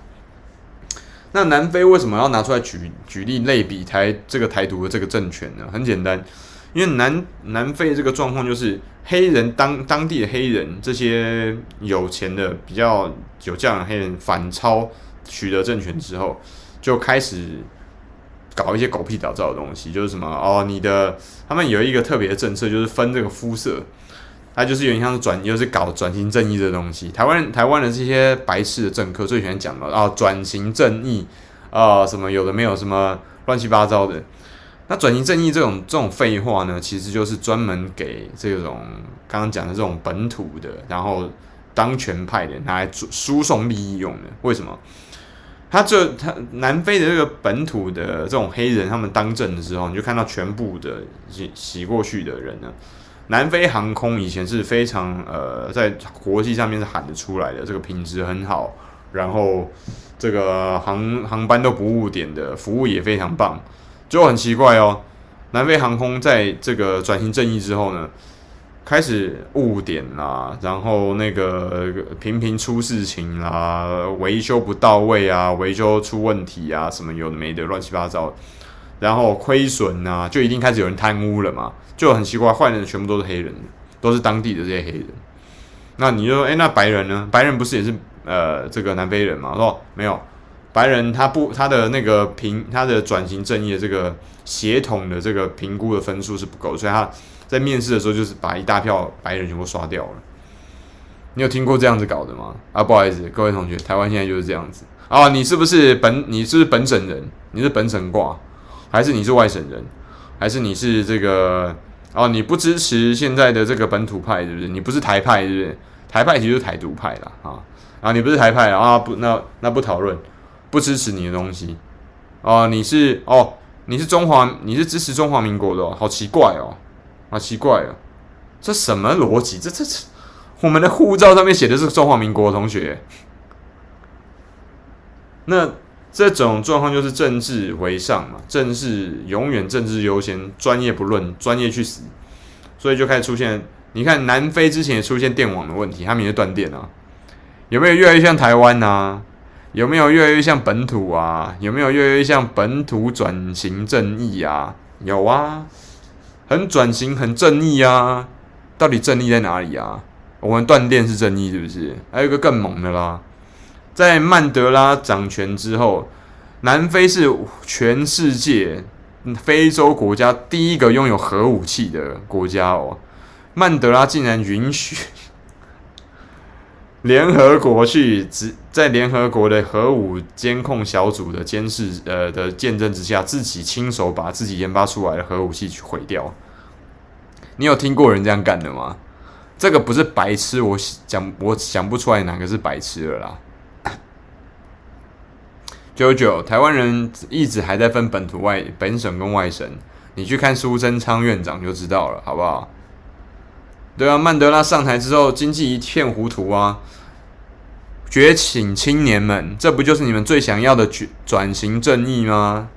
那南非为什么要拿出来举举例类比台这个台独的这个政权呢？很简单，因为南南非这个状况就是黑人当当地的黑人这些有钱的比较有这样的黑人反超取得政权之后，就开始搞一些狗屁倒灶的东西，就是什么哦，你的他们有一个特别的政策，就是分这个肤色。它就是有点像是转，又是搞转型正义这东西。台湾台湾的这些白痴的政客最喜欢讲的啊，转型正义啊，什么有的没有什么乱七八糟的。那转型正义这种这种废话呢，其实就是专门给这种刚刚讲的这种本土的，然后当权派的拿来输送利益用的。为什么？他这他南非的这个本土的这种黑人，他们当政的时候，你就看到全部的洗洗过去的人呢。南非航空以前是非常呃，在国际上面是喊得出来的，这个品质很好，然后这个航航班都不误点的，服务也非常棒。就很奇怪哦，南非航空在这个转型正义之后呢，开始误点啦，然后那个频频出事情啦，维修不到位啊，维修出问题啊，什么有的没的，乱七八糟。然后亏损啊，就一定开始有人贪污了嘛，就很奇怪，坏人全部都是黑人，都是当地的这些黑人。那你就说，诶，那白人呢？白人不是也是呃这个南非人吗？说没有，白人他不他的那个评他的转型正义的这个协同的这个评估的分数是不够，所以他在面试的时候就是把一大票白人全部刷掉了。你有听过这样子搞的吗？啊，不好意思，各位同学，台湾现在就是这样子啊。你是不是本你是不是本省人？你是本省挂？还是你是外省人，还是你是这个哦？你不支持现在的这个本土派，是不是？你不是台派，是不是？台派其实就是台独派啦。啊！啊，你不是台派啊？不，那那不讨论，不支持你的东西哦。你是哦？你是中华？你是支持中华民国的哦？好奇怪哦！好奇怪哦！这什么逻辑？这这这，我们的护照上面写的是中华民国同学，那。这种状况就是政治为上嘛，政治永远政治优先，专业不论，专业去死，所以就开始出现。你看南非之前也出现电网的问题，他们也断电啊，有没有越来越像台湾啊？有没有越来越像本土啊？有没有越来越像本土转型正义啊？有啊，很转型，很正义啊。到底正义在哪里啊？我们断电是正义是不是？还有一个更猛的啦。在曼德拉掌权之后，南非是全世界非洲国家第一个拥有核武器的国家哦。曼德拉竟然允许联合国去在联合国的核武监控小组的监视呃的见证之下，自己亲手把自己研发出来的核武器去毁掉。你有听过人这样干的吗？这个不是白痴，我讲我想不出来哪个是白痴了啦。九九，台湾人一直还在分本土外本省跟外省，你去看苏贞昌院长就知道了，好不好？对啊，曼德拉上台之后，经济一片糊涂啊！觉醒青年们，这不就是你们最想要的转转型正义吗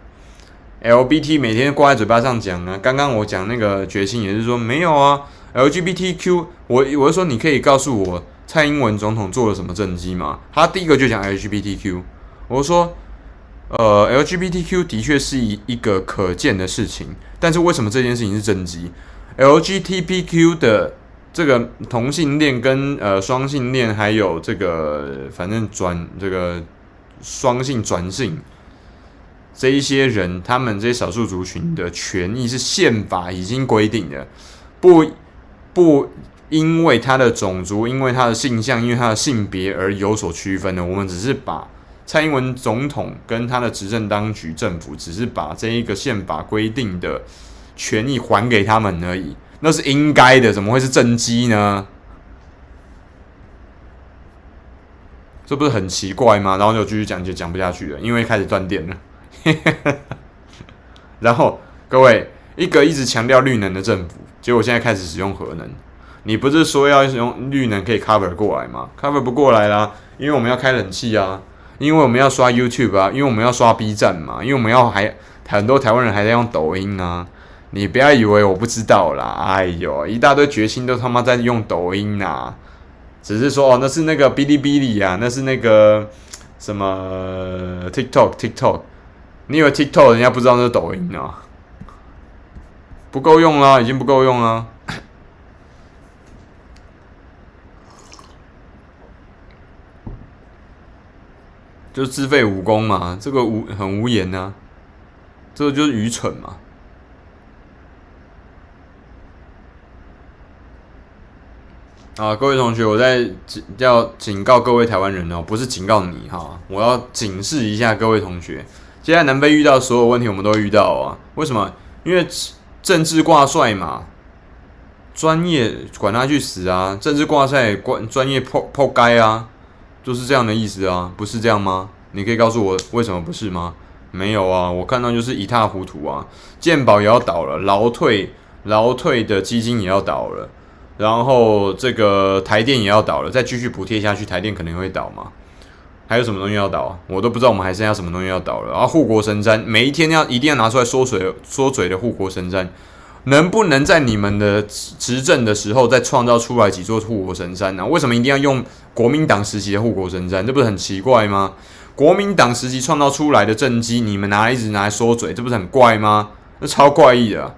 ？LBT 每天挂在嘴巴上讲啊，刚刚我讲那个觉醒也是说没有啊，LGBTQ，我我是说你可以告诉我蔡英文总统做了什么政绩吗？他第一个就讲 LGBTQ，我说。呃，LGBTQ 的确是一一个可见的事情，但是为什么这件事情是政绩？LGBTQ 的这个同性恋跟呃双性恋，还有这个反正转这个双性转性这一些人，他们这些少数族群的权益是宪法已经规定的，不不因为他的种族、因为他的性向、因为他的性别而有所区分的。我们只是把。蔡英文总统跟他的执政当局政府，只是把这一个宪法规定的权益还给他们而已，那是应该的，怎么会是正畸呢？这不是很奇怪吗？然后就继续讲，就讲不下去了，因为开始断电了。[laughs] 然后各位，一个一直强调绿能的政府，结果现在开始使用核能，你不是说要用绿能可以 cover 过来吗？cover 不过来啦，因为我们要开冷气啊。因为我们要刷 YouTube 啊，因为我们要刷 B 站嘛，因为我们要还很多台湾人还在用抖音啊。你不要以为我不知道啦，哎呦，一大堆决心都他妈在用抖音呐。只是说哦，那是那个哔哩哔哩啊，那是那个什么 TikTok TikTok，你以为 TikTok 人家不知道那是抖音啊？不够用啦，已经不够用啦。就自废武功嘛，这个无很无言呐、啊，这个就是愚蠢嘛。啊，各位同学，我在要警告各位台湾人哦，不是警告你哈，我要警示一下各位同学。现在南非遇到所有问题，我们都遇到啊。为什么？因为政治挂帅嘛，专业管他去死啊！政治挂帅，管专业破破该啊！就是这样的意思啊，不是这样吗？你可以告诉我为什么不是吗？没有啊，我看到就是一塌糊涂啊，健保也要倒了，劳退劳退的基金也要倒了，然后这个台电也要倒了，再继续补贴下去，台电可能会倒嘛？还有什么东西要倒？我都不知道我们还剩下什么东西要倒了。然后护国神山，每一天要一定要拿出来说嘴说嘴的护国神山。能不能在你们的执政的时候再创造出来几座护国神山呢？为什么一定要用国民党时期的护国神山？这不是很奇怪吗？国民党时期创造出来的政绩，你们拿来一直拿来说嘴，这不是很怪吗？那超怪异的。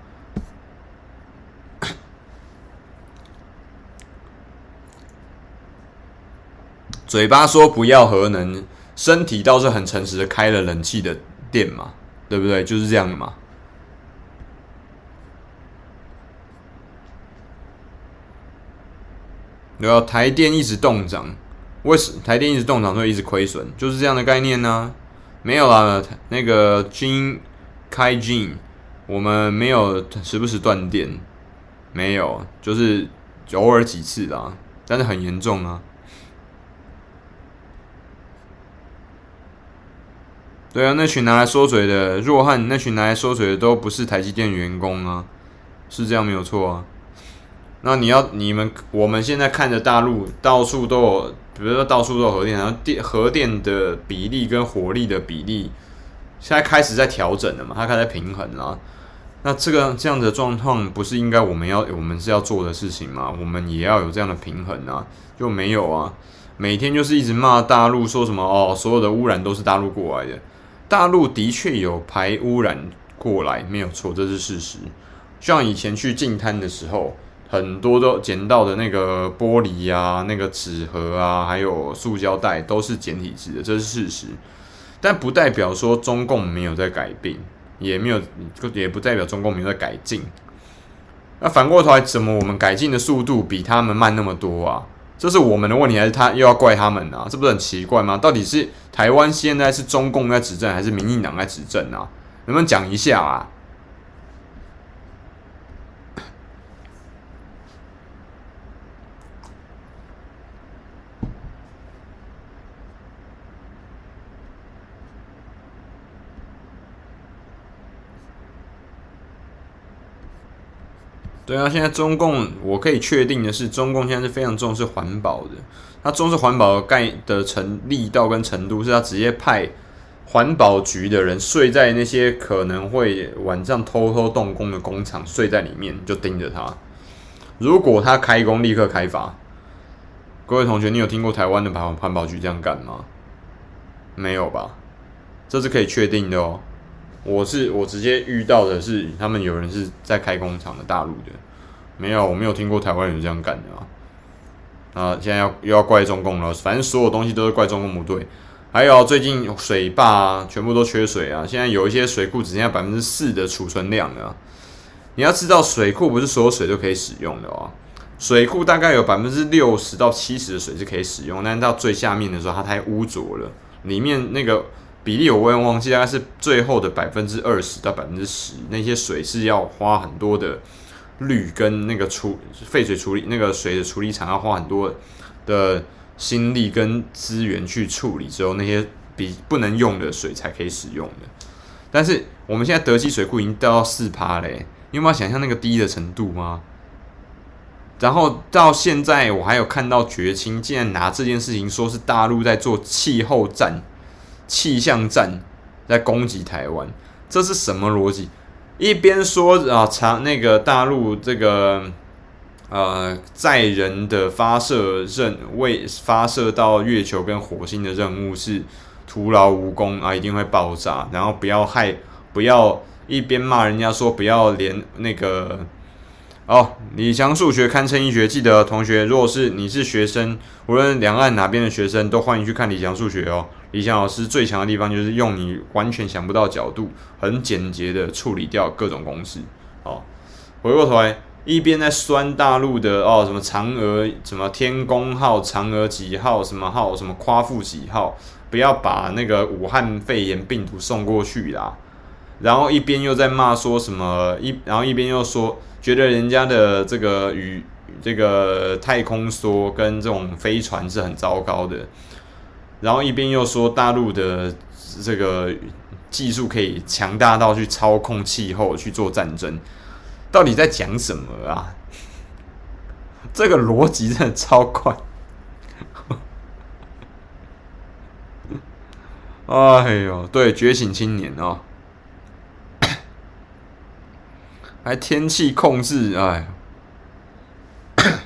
嘴巴说不要核能，身体倒是很诚实的开了冷气的店嘛，对不对？就是这样的嘛。然后台电一直冻涨，为什台电一直冻涨，所以一直亏损，就是这样的概念呢、啊？没有啦，那个金开金，我们没有时不时断电，没有，就是偶尔几次啦，但是很严重啊。对啊，那群拿来说嘴的若汉，那群拿来说嘴的都不是台积电员工啊，是这样没有错啊。那你要你们我们现在看着大陆到处都有，比如说到处都有核电，然后电核电的比例跟火力的比例现在开始在调整了嘛，它开始平衡了。那这个这样的状况不是应该我们要我们是要做的事情吗？我们也要有这样的平衡啊，就没有啊，每天就是一直骂大陆说什么哦，所有的污染都是大陆过来的，大陆的确有排污染过来，没有错，这是事实。像以前去净滩的时候。很多都捡到的那个玻璃啊，那个纸盒啊，还有塑胶袋都是简体字的，这是事实。但不代表说中共没有在改变，也没有，也不代表中共没有在改进。那反过头来，怎么我们改进的速度比他们慢那么多啊？这是我们的问题，还是他又要怪他们呢？这不是很奇怪吗？到底是台湾现在是中共在执政，还是民进党在执政啊？能不能讲一下啊？对啊，现在中共我可以确定的是，中共现在是非常重视环保的。他重视环保的概的程力道跟程度，是他直接派环保局的人睡在那些可能会晚上偷偷动工的工厂，睡在里面就盯着他。如果他开工，立刻开罚。各位同学，你有听过台湾的环环保局这样干吗？没有吧？这是可以确定的哦。我是我直接遇到的是，他们有人是在开工厂的大陆的，没有，我没有听过台湾人这样干的啊。啊，现在要又要怪中共了，反正所有东西都是怪中共不对。还有最近水坝啊，全部都缺水啊，现在有一些水库只剩下百分之四的储存量了。你要知道，水库不是所有水都可以使用的哦。水库大概有百分之六十到七十的水是可以使用，但到最下面的时候，它太污浊了，里面那个。比例我也忘记，大概是最后的百分之二十到百分之十，那些水是要花很多的氯跟那个处废水处理，那个水的处理厂要花很多的心力跟资源去处理之后，那些比不能用的水才可以使用的。但是我们现在德基水库已经掉到四趴嘞，你有没有想象那个低的程度吗？然后到现在我还有看到绝清竟然拿这件事情说是大陆在做气候战。气象站在攻击台湾，这是什么逻辑？一边说啊，查那个大陆这个呃载人的发射任为发射到月球跟火星的任务是徒劳无功啊，一定会爆炸。然后不要害，不要一边骂人家说不要连那个。哦，李强数学堪称一绝。记得同学，如果是你是学生，无论两岸哪边的学生，都欢迎去看李强数学哦。李强老师最强的地方就是用你完全想不到角度，很简洁的处理掉各种公式。哦，回过头来，一边在酸大陆的哦，什么嫦娥，什么天宫号，嫦娥几号，什么号，什么夸父几号，不要把那个武汉肺炎病毒送过去啦。然后一边又在骂说什么一，然后一边又说。觉得人家的这个与这个太空梭跟这种飞船是很糟糕的，然后一边又说大陆的这个技术可以强大到去操控气候去做战争，到底在讲什么啊？这个逻辑真的超怪！[laughs] 哎呦，对，觉醒青年哦。还天气控制，哎，[coughs]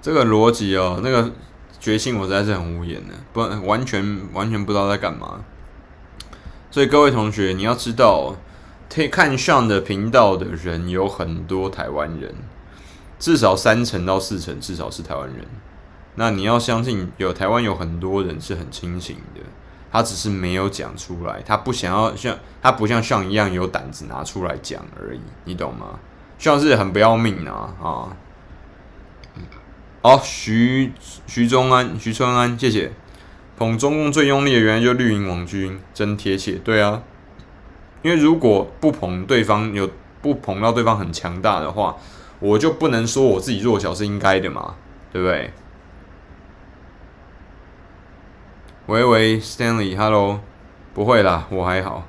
这个逻辑哦，那个决心我实在是很无言的，不完全完全不知道在干嘛。所以各位同学，你要知道，看 Sean 的频道的人有很多台湾人。至少三成到四成，至少是台湾人。那你要相信，有台湾有很多人是很清醒的，他只是没有讲出来，他不想要像他不像像一样有胆子拿出来讲而已，你懂吗？像是很不要命啊啊！好，徐徐忠安、徐春安，谢谢。捧中共最用力的原来就绿营网军，真贴切。对啊，因为如果不捧对方，有不捧到对方很强大的话。我就不能说我自己弱小是应该的嘛，对不对？喂喂，Stanley，Hello，不会啦，我还好。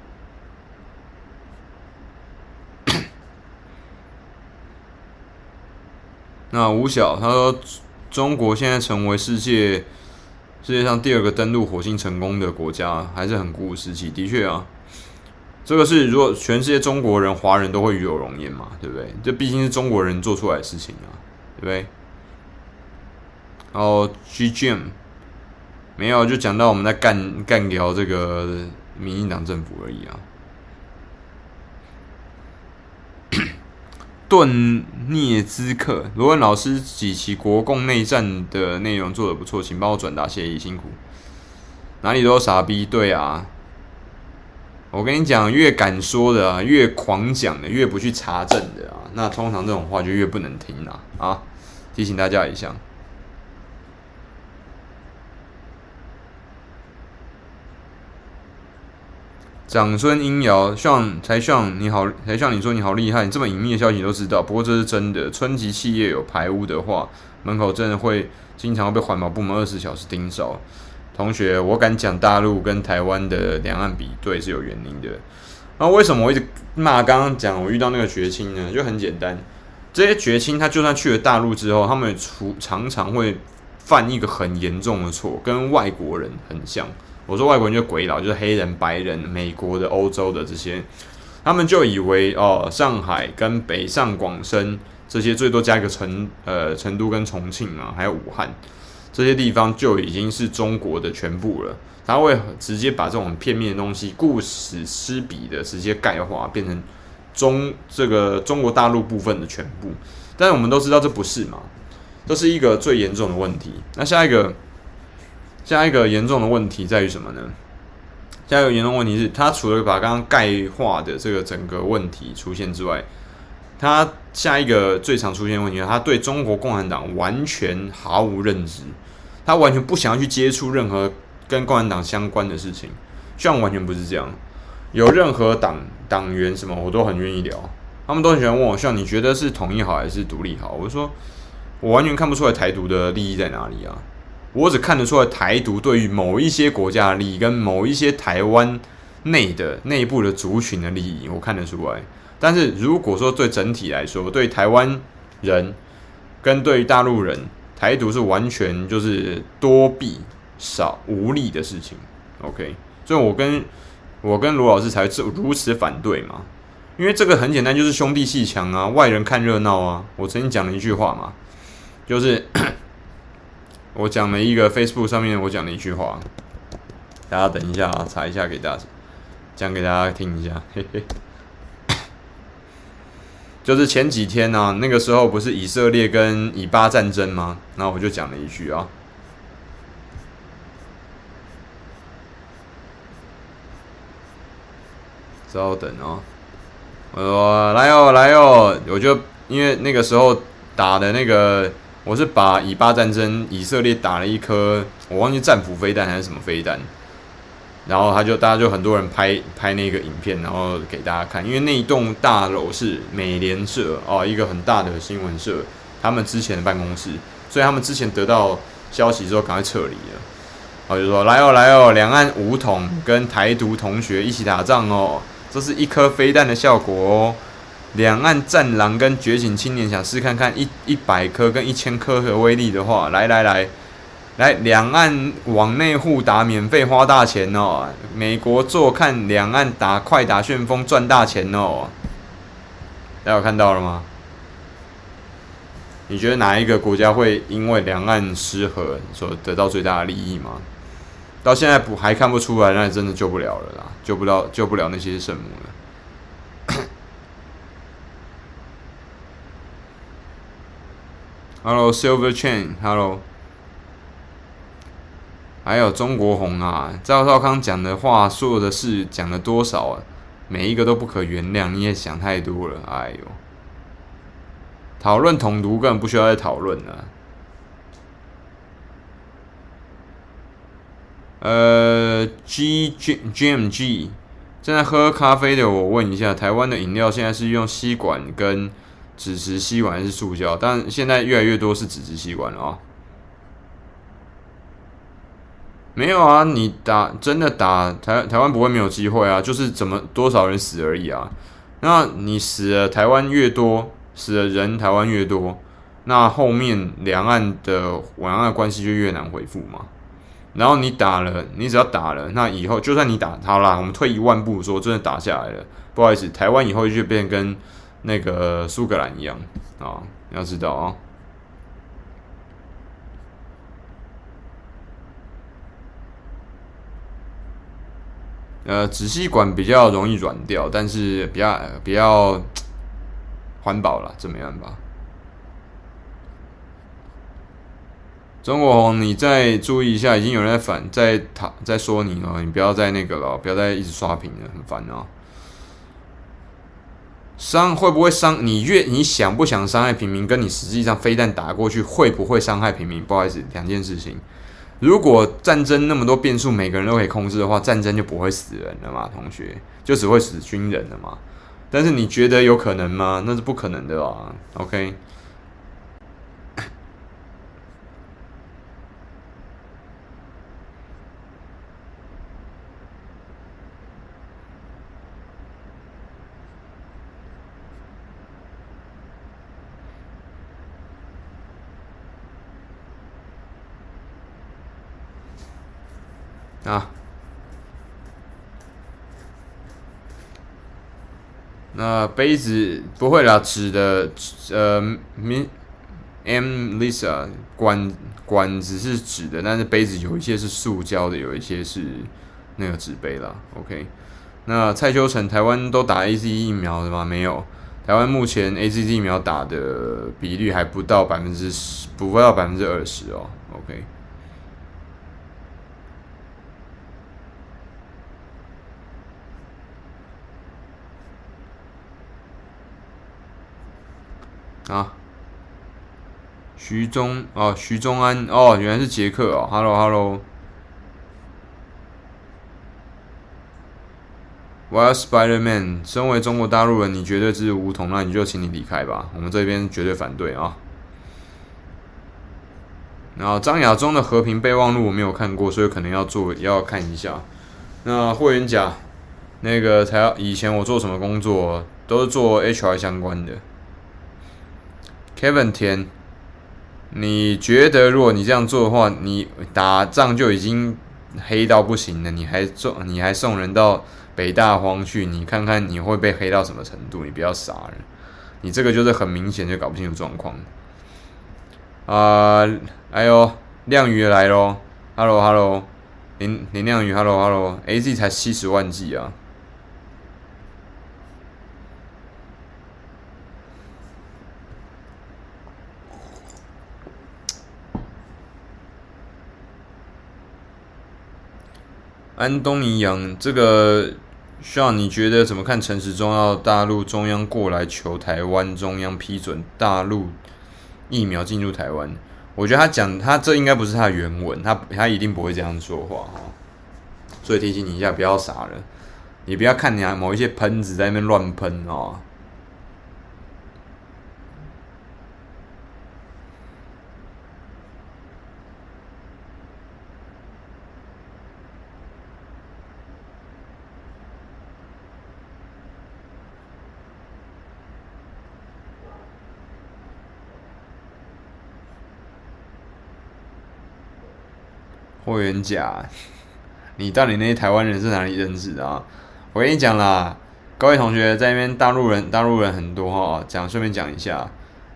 [coughs] 那吴晓他说，中国现在成为世界世界上第二个登陆火星成功的国家，还是很鼓舞士气。的确啊。这个是如果全世界中国人、华人都会与有荣焉嘛，对不对？这毕竟是中国人做出来的事情啊，对不对？然后 GGM 没有，就讲到我们在干干掉这个民进党政府而已啊。[coughs] 顿涅兹克罗文老师几期国共内战的内容做得不错，请帮我转达谢意，辛苦。哪里都有傻逼，对啊。我跟你讲，越敢说的啊，越狂讲的，越不去查证的啊，那通常这种话就越不能听啦啊！提醒大家一下。长孙英尧，像才像你好，才像你说你好厉害，你这么隐秘的消息都知道。不过这是真的，村级企业有排污的话，门口真的会经常被环保部门二十四小时盯梢。同学，我敢讲大陆跟台湾的两岸比对是有原因的。那为什么我一直骂刚刚讲我遇到那个绝亲呢？就很简单，这些绝亲他就算去了大陆之后，他们常常会犯一个很严重的错，跟外国人很像。我说外国人就鬼佬，就是黑人、白人、美国的、欧洲的这些，他们就以为哦，上海跟北上广深这些最多加一个成呃成都跟重庆啊，还有武汉。这些地方就已经是中国的全部了，他会直接把这种片面的东西、顾此失彼的直接概括，变成中这个中国大陆部分的全部。但我们都知道这不是嘛，这是一个最严重的问题。那下一个，下一个严重的问题在于什么呢？下一个严重问题是，他除了把刚刚概括的这个整个问题出现之外。他下一个最常出现的问题，他对中国共产党完全毫无认知，他完全不想要去接触任何跟共产党相关的事情。像完全不是这样，有任何党党员什么，我都很愿意聊。他们都很喜欢问我，像你觉得是统一好还是独立好？我说，我完全看不出来台独的利益在哪里啊！我只看得出来台独对于某一些国家利益，跟某一些台湾内的内部的族群的利益，我看得出来。但是如果说对整体来说，对台湾人跟对大陆人台独是完全就是多弊少无利的事情。OK，所以我跟我跟罗老师才是如此反对嘛，因为这个很简单，就是兄弟鬩墙啊，外人看热闹啊。我曾经讲了一句话嘛，就是 [coughs] 我讲了一个 Facebook 上面我讲了一句话，大家等一下啊，查一下给大家讲给大家听一下，嘿嘿。就是前几天呢、啊，那个时候不是以色列跟以巴战争吗？然后我就讲了一句啊，稍等哦，我说来哦来哦，我就因为那个时候打的那个，我是把以巴战争以色列打了一颗，我忘记战斧飞弹还是什么飞弹。然后他就，大家就很多人拍拍那个影片，然后给大家看。因为那一栋大楼是美联社哦，一个很大的新闻社，他们之前的办公室，所以他们之前得到消息之后，赶快撤离了。然后就说来哦来哦，两岸武统跟台独同学一起打仗哦，这是一颗飞弹的效果哦。两岸战狼跟觉醒青年想试看看一一百颗跟一千颗的威力的话，来来来。来，两岸网内互打，免费花大钱哦！美国坐看两岸打快打旋风赚大钱哦！大家有看到了吗？你觉得哪一个国家会因为两岸失和所得到最大的利益吗？到现在不还看不出来，那真的救不了了啦，救不到，救不了那些圣母了。Hello Silver Chain，Hello。还有中国红啊，赵少康讲的话、说的事讲了多少啊？每一个都不可原谅，你也想太多了。哎呦，讨论统独根本不需要再讨论了。呃，G G G M G，正在喝咖啡的我问一下，台湾的饮料现在是用吸管跟纸质吸管还是塑胶？但现在越来越多是纸质吸管了啊。没有啊，你打真的打台台湾不会没有机会啊，就是怎么多少人死而已啊。那你死了，台湾越多，死的人台湾越多，那后面两岸的两岸的关系就越难恢复嘛。然后你打了，你只要打了，那以后就算你打好啦，我们退一万步说，真的打下来了，不好意思，台湾以后就变跟那个苏格兰一样啊，你要知道啊。呃，纸吸管比较容易软掉，但是比较比较环保了，怎么样吧？中国红，你再注意一下，已经有人在反在他在说你了，你不要再那个了，不要再一直刷屏了，很烦啊！伤会不会伤？你越你想不想伤害平民，跟你实际上飞弹打过去会不会伤害平民？不好意思，两件事情。如果战争那么多变数，每个人都可以控制的话，战争就不会死人了嘛，同学，就只会死军人了嘛。但是你觉得有可能吗？那是不可能的啊。OK。啊，那杯子不会啦，纸的呃，M M Lisa 管管子是纸的，但是杯子有一些是塑胶的，有一些是那个纸杯啦。OK，那蔡秋成，台湾都打 AZ 疫苗的吗？没有，台湾目前 AZ 疫苗打的比率还不到百分之十，不会到百分之二十哦。OK。啊，徐忠哦，徐忠安哦，原来是杰克哦，Hello Hello。Wild Spider-Man，身为中国大陆人，你绝对支持武统，那你就请你离开吧，我们这边绝对反对啊。然后张亚中的和平备忘录我没有看过，所以可能要做要看一下。那霍元甲，那个才要以前我做什么工作，都是做 HR 相关的。Kevin 田，你觉得如果你这样做的话，你打仗就已经黑到不行了，你还送你还送人到北大荒去，你看看你会被黑到什么程度？你不要傻了，你这个就是很明显就搞不清楚状况。啊、呃，哎呦，亮鱼来喽！Hello Hello，林林亮鱼，Hello Hello，AZ 才七十万 G 啊！安东尼杨，这个需要你觉得怎么看？陈时中要大陆中央过来求台湾中央批准大陆疫苗进入台湾，我觉得他讲他这应该不是他的原文，他他一定不会这样说话哈。所以提醒你一下，不要傻了，你不要看你某一些喷子在那边乱喷哦。霍元甲，你到底那些台湾人是哪里认识的啊？我跟你讲啦，各位同学在那边大陆人，大陆人很多哈。讲顺便讲一下，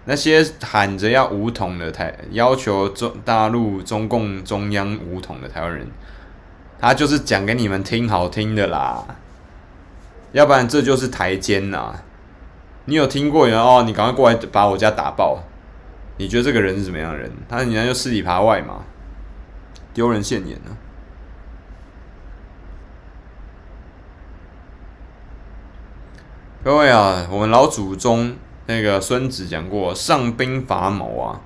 那些喊着要武统的台，要求中大陆中共中央武统的台湾人，他就是讲给你们听好听的啦。要不然这就是台奸呐。你有听过有人哦？你赶快过来把我家打爆。你觉得这个人是什么样的人？他人家就尸体扒外嘛。丢人现眼呢！各位啊，我们老祖宗那个孙子讲过：上兵伐谋啊，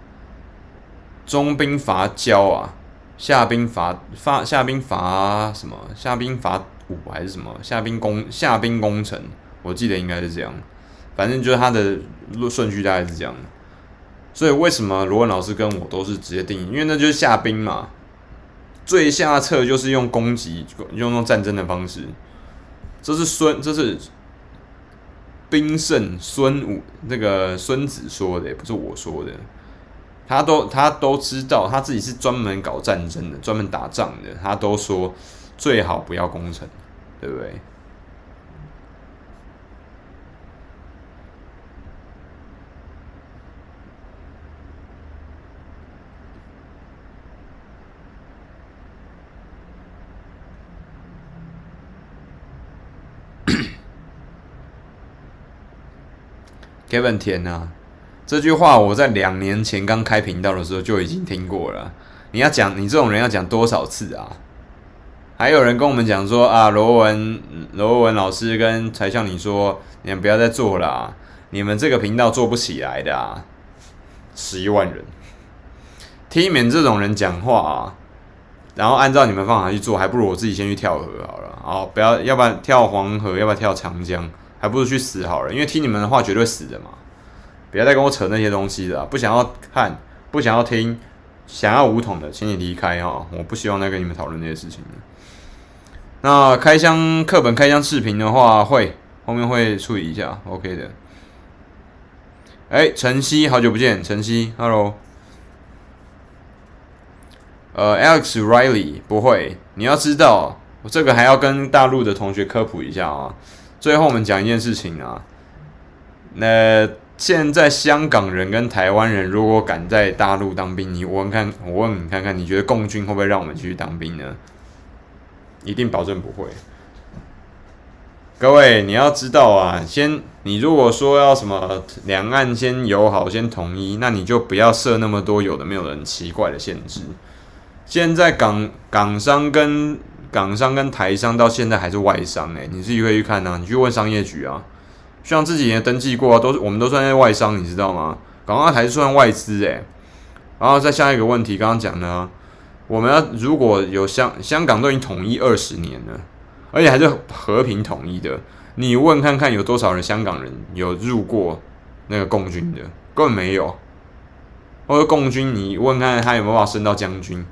中兵伐交啊，下兵伐伐下兵伐什么？下兵伐武还是什么？下兵攻下兵攻城，我记得应该是这样。反正就是他的顺序大概是这样的。所以为什么罗文老师跟我都是直接定义？因为那就是下兵嘛。最下策就是用攻击，用用战争的方式。这是孙，这是兵圣孙武那个孙子说的，不是我说的。他都他都知道，他自己是专门搞战争的，专门打仗的。他都说最好不要攻城，对不对？Kevin 田啊，这句话我在两年前刚开频道的时候就已经听过了。你要讲，你这种人要讲多少次啊？还有人跟我们讲说啊，罗文罗文老师跟才向你说，你们不要再做了，你们这个频道做不起来的啊。十一万人，听你们这种人讲话啊，然后按照你们方法去做，还不如我自己先去跳河好了。好，不要，要不然跳黄河，要不然跳长江。还不如去死好了，因为听你们的话绝对死的嘛！不要再跟我扯那些东西了，不想要看，不想要听，想要武统的，请你离开哈！我不希望再跟你们讨论这些事情。那开箱课本、开箱视频的话，会后面会处理一下，OK 的。哎，晨曦，好久不见，晨曦，Hello。呃，Alex Riley，不会，你要知道，我这个还要跟大陆的同学科普一下啊。最后，我们讲一件事情啊。那现在香港人跟台湾人如果敢在大陆当兵，你问看，我问你看看，你觉得共军会不会让我们去当兵呢？一定保证不会。各位，你要知道啊，先你如果说要什么两岸先友好、先统一，那你就不要设那么多有的没有的很奇怪的限制。现在港港商跟港商跟台商到现在还是外商诶、你自己可以去看呐、啊，你去问商业局啊，像自己也登记过，都是我们都算在外商，你知道吗？港澳台是算外资诶、然后再下一个问题，刚刚讲的，我们要如果有香香港都已经统一二十年了，而且还是和平统一的，你问看看有多少人香港人有入过那个共军的，根本没有。或者共军，你问看他有没有办法升到将军，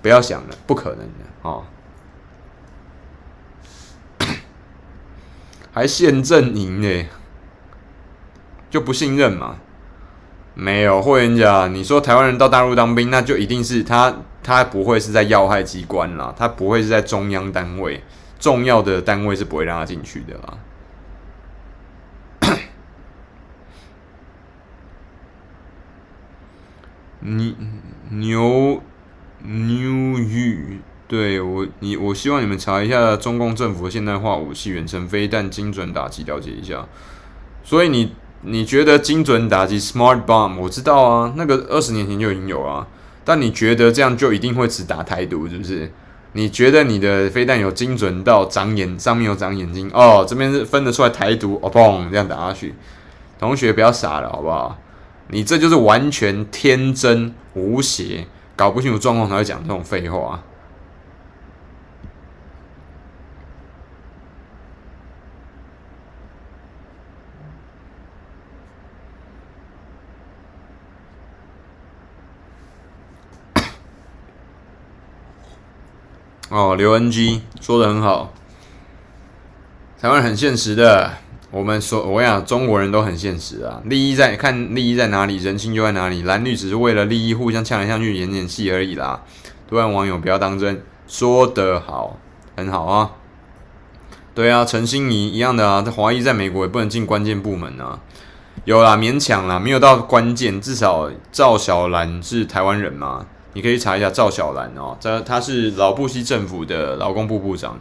不要想了，不可能的啊。还现阵营呢，就不信任嘛？没有霍元甲，你说台湾人到大陆当兵，那就一定是他，他不会是在要害机关啦，他不会是在中央单位，重要的单位是不会让他进去的啦。[coughs] 你牛牛玉，对我你我希望你们查一下中共政府的现代化武器远程飞弹精准打击，了解一下。所以你你觉得精准打击 smart bomb，我知道啊，那个二十年前就已经有啊。但你觉得这样就一定会只打台独是不是？你觉得你的飞弹有精准到长眼上面有长眼睛哦？这边是分得出来台独哦，嘣这样打下去。同学不要傻了好不好？你这就是完全天真无邪，搞不清楚状况才会讲这种废话。哦，刘恩基说的很好，台湾很现实的。我们说，我跟你讲，中国人都很现实啊，利益在看利益在哪里，人性就在哪里。蓝绿只是为了利益互相呛来呛去，演演戏而已啦。对岸网友不要当真，说得好，很好啊。对啊，陈心怡一样的啊，这华裔在美国也不能进关键部门啊。有啦，勉强啦，没有到关键，至少赵小兰是台湾人嘛，你可以查一下赵小兰哦，这他是老布希政府的劳工部部长。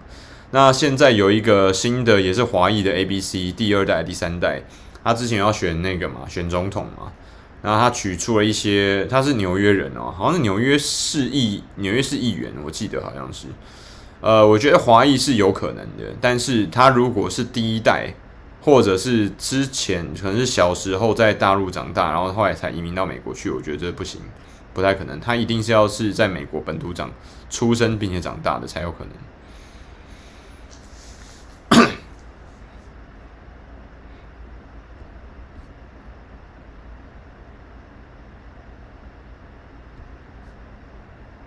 那现在有一个新的，也是华裔的 ABC 第二代、第三代，他之前要选那个嘛，选总统嘛，然后他取出了一些，他是纽约人哦，好像是纽约市议纽约市议员，我记得好像是，呃，我觉得华裔是有可能的，但是他如果是第一代，或者是之前可能是小时候在大陆长大，然后后来才移民到美国去，我觉得这不行，不太可能，他一定是要是在美国本土长出生并且长大的才有可能。[coughs]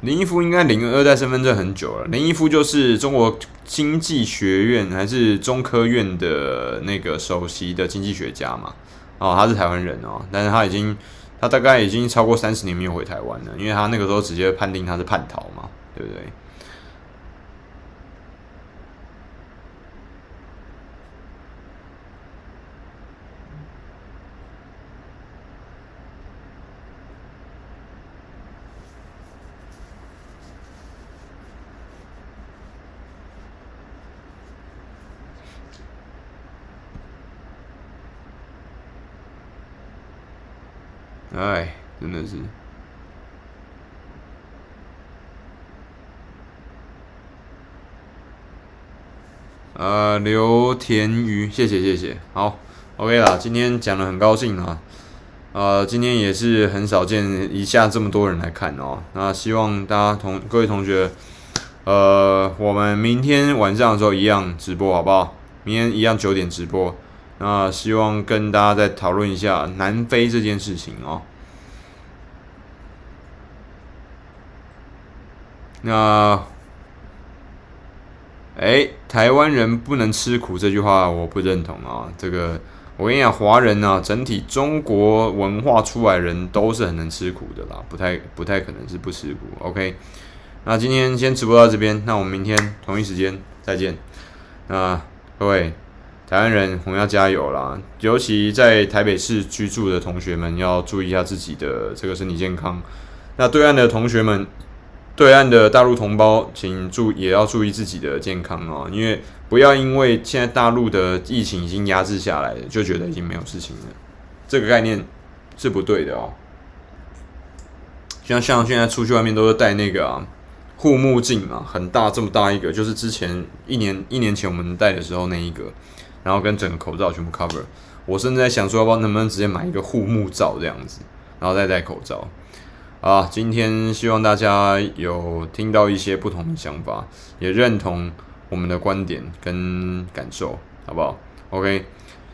林一夫应该领二代身份证很久了。林一夫就是中国经济学院还是中科院的那个首席的经济学家嘛？哦，他是台湾人哦，但是他已经他大概已经超过三十年没有回台湾了，因为他那个时候直接判定他是叛逃嘛，对不对？哎，真的是。呃，刘田瑜，谢谢谢谢，好，OK 啦，今天讲的很高兴啊，呃，今天也是很少见一下这么多人来看哦，那希望大家同各位同学，呃，我们明天晚上的时候一样直播好不好？明天一样九点直播。那希望跟大家再讨论一下南非这件事情哦。那，哎，台湾人不能吃苦这句话我不认同啊。这个我跟你讲，华人啊，整体中国文化出来人都是很能吃苦的啦，不太不太可能是不吃苦。OK，那今天先直播到这边，那我们明天同一时间再见。那各位。台湾人，我们要加油啦！尤其在台北市居住的同学们，要注意一下自己的这个身体健康。那对岸的同学们，对岸的大陆同胞，请注也要注意自己的健康哦，因为不要因为现在大陆的疫情已经压制下来了，就觉得已经没有事情了。这个概念是不对的哦。像像现在出去外面都是戴那个啊护目镜嘛，很大这么大一个，就是之前一年一年前我们戴的时候那一个。然后跟整个口罩全部 cover，我甚至在想说，要不要能不能直接买一个护目罩这样子，然后再戴口罩。啊，今天希望大家有听到一些不同的想法，也认同我们的观点跟感受，好不好？OK，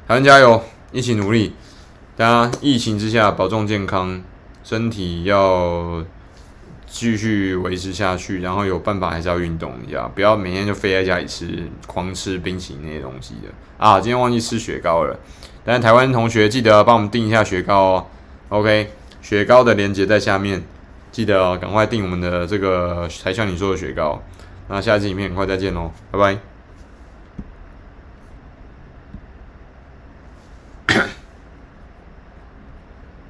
台湾加油，一起努力。大家疫情之下保重健康，身体要。继续维持下去，然后有办法还是要运动一下，不要每天就飞在家里吃，狂吃冰淇淋那些东西的啊！今天忘记吃雪糕了，但台湾同学记得帮我们订一下雪糕哦。OK，雪糕的链接在下面，记得哦，赶快订我们的这个才像你说的雪糕。那下期影片很快再见哦，拜拜。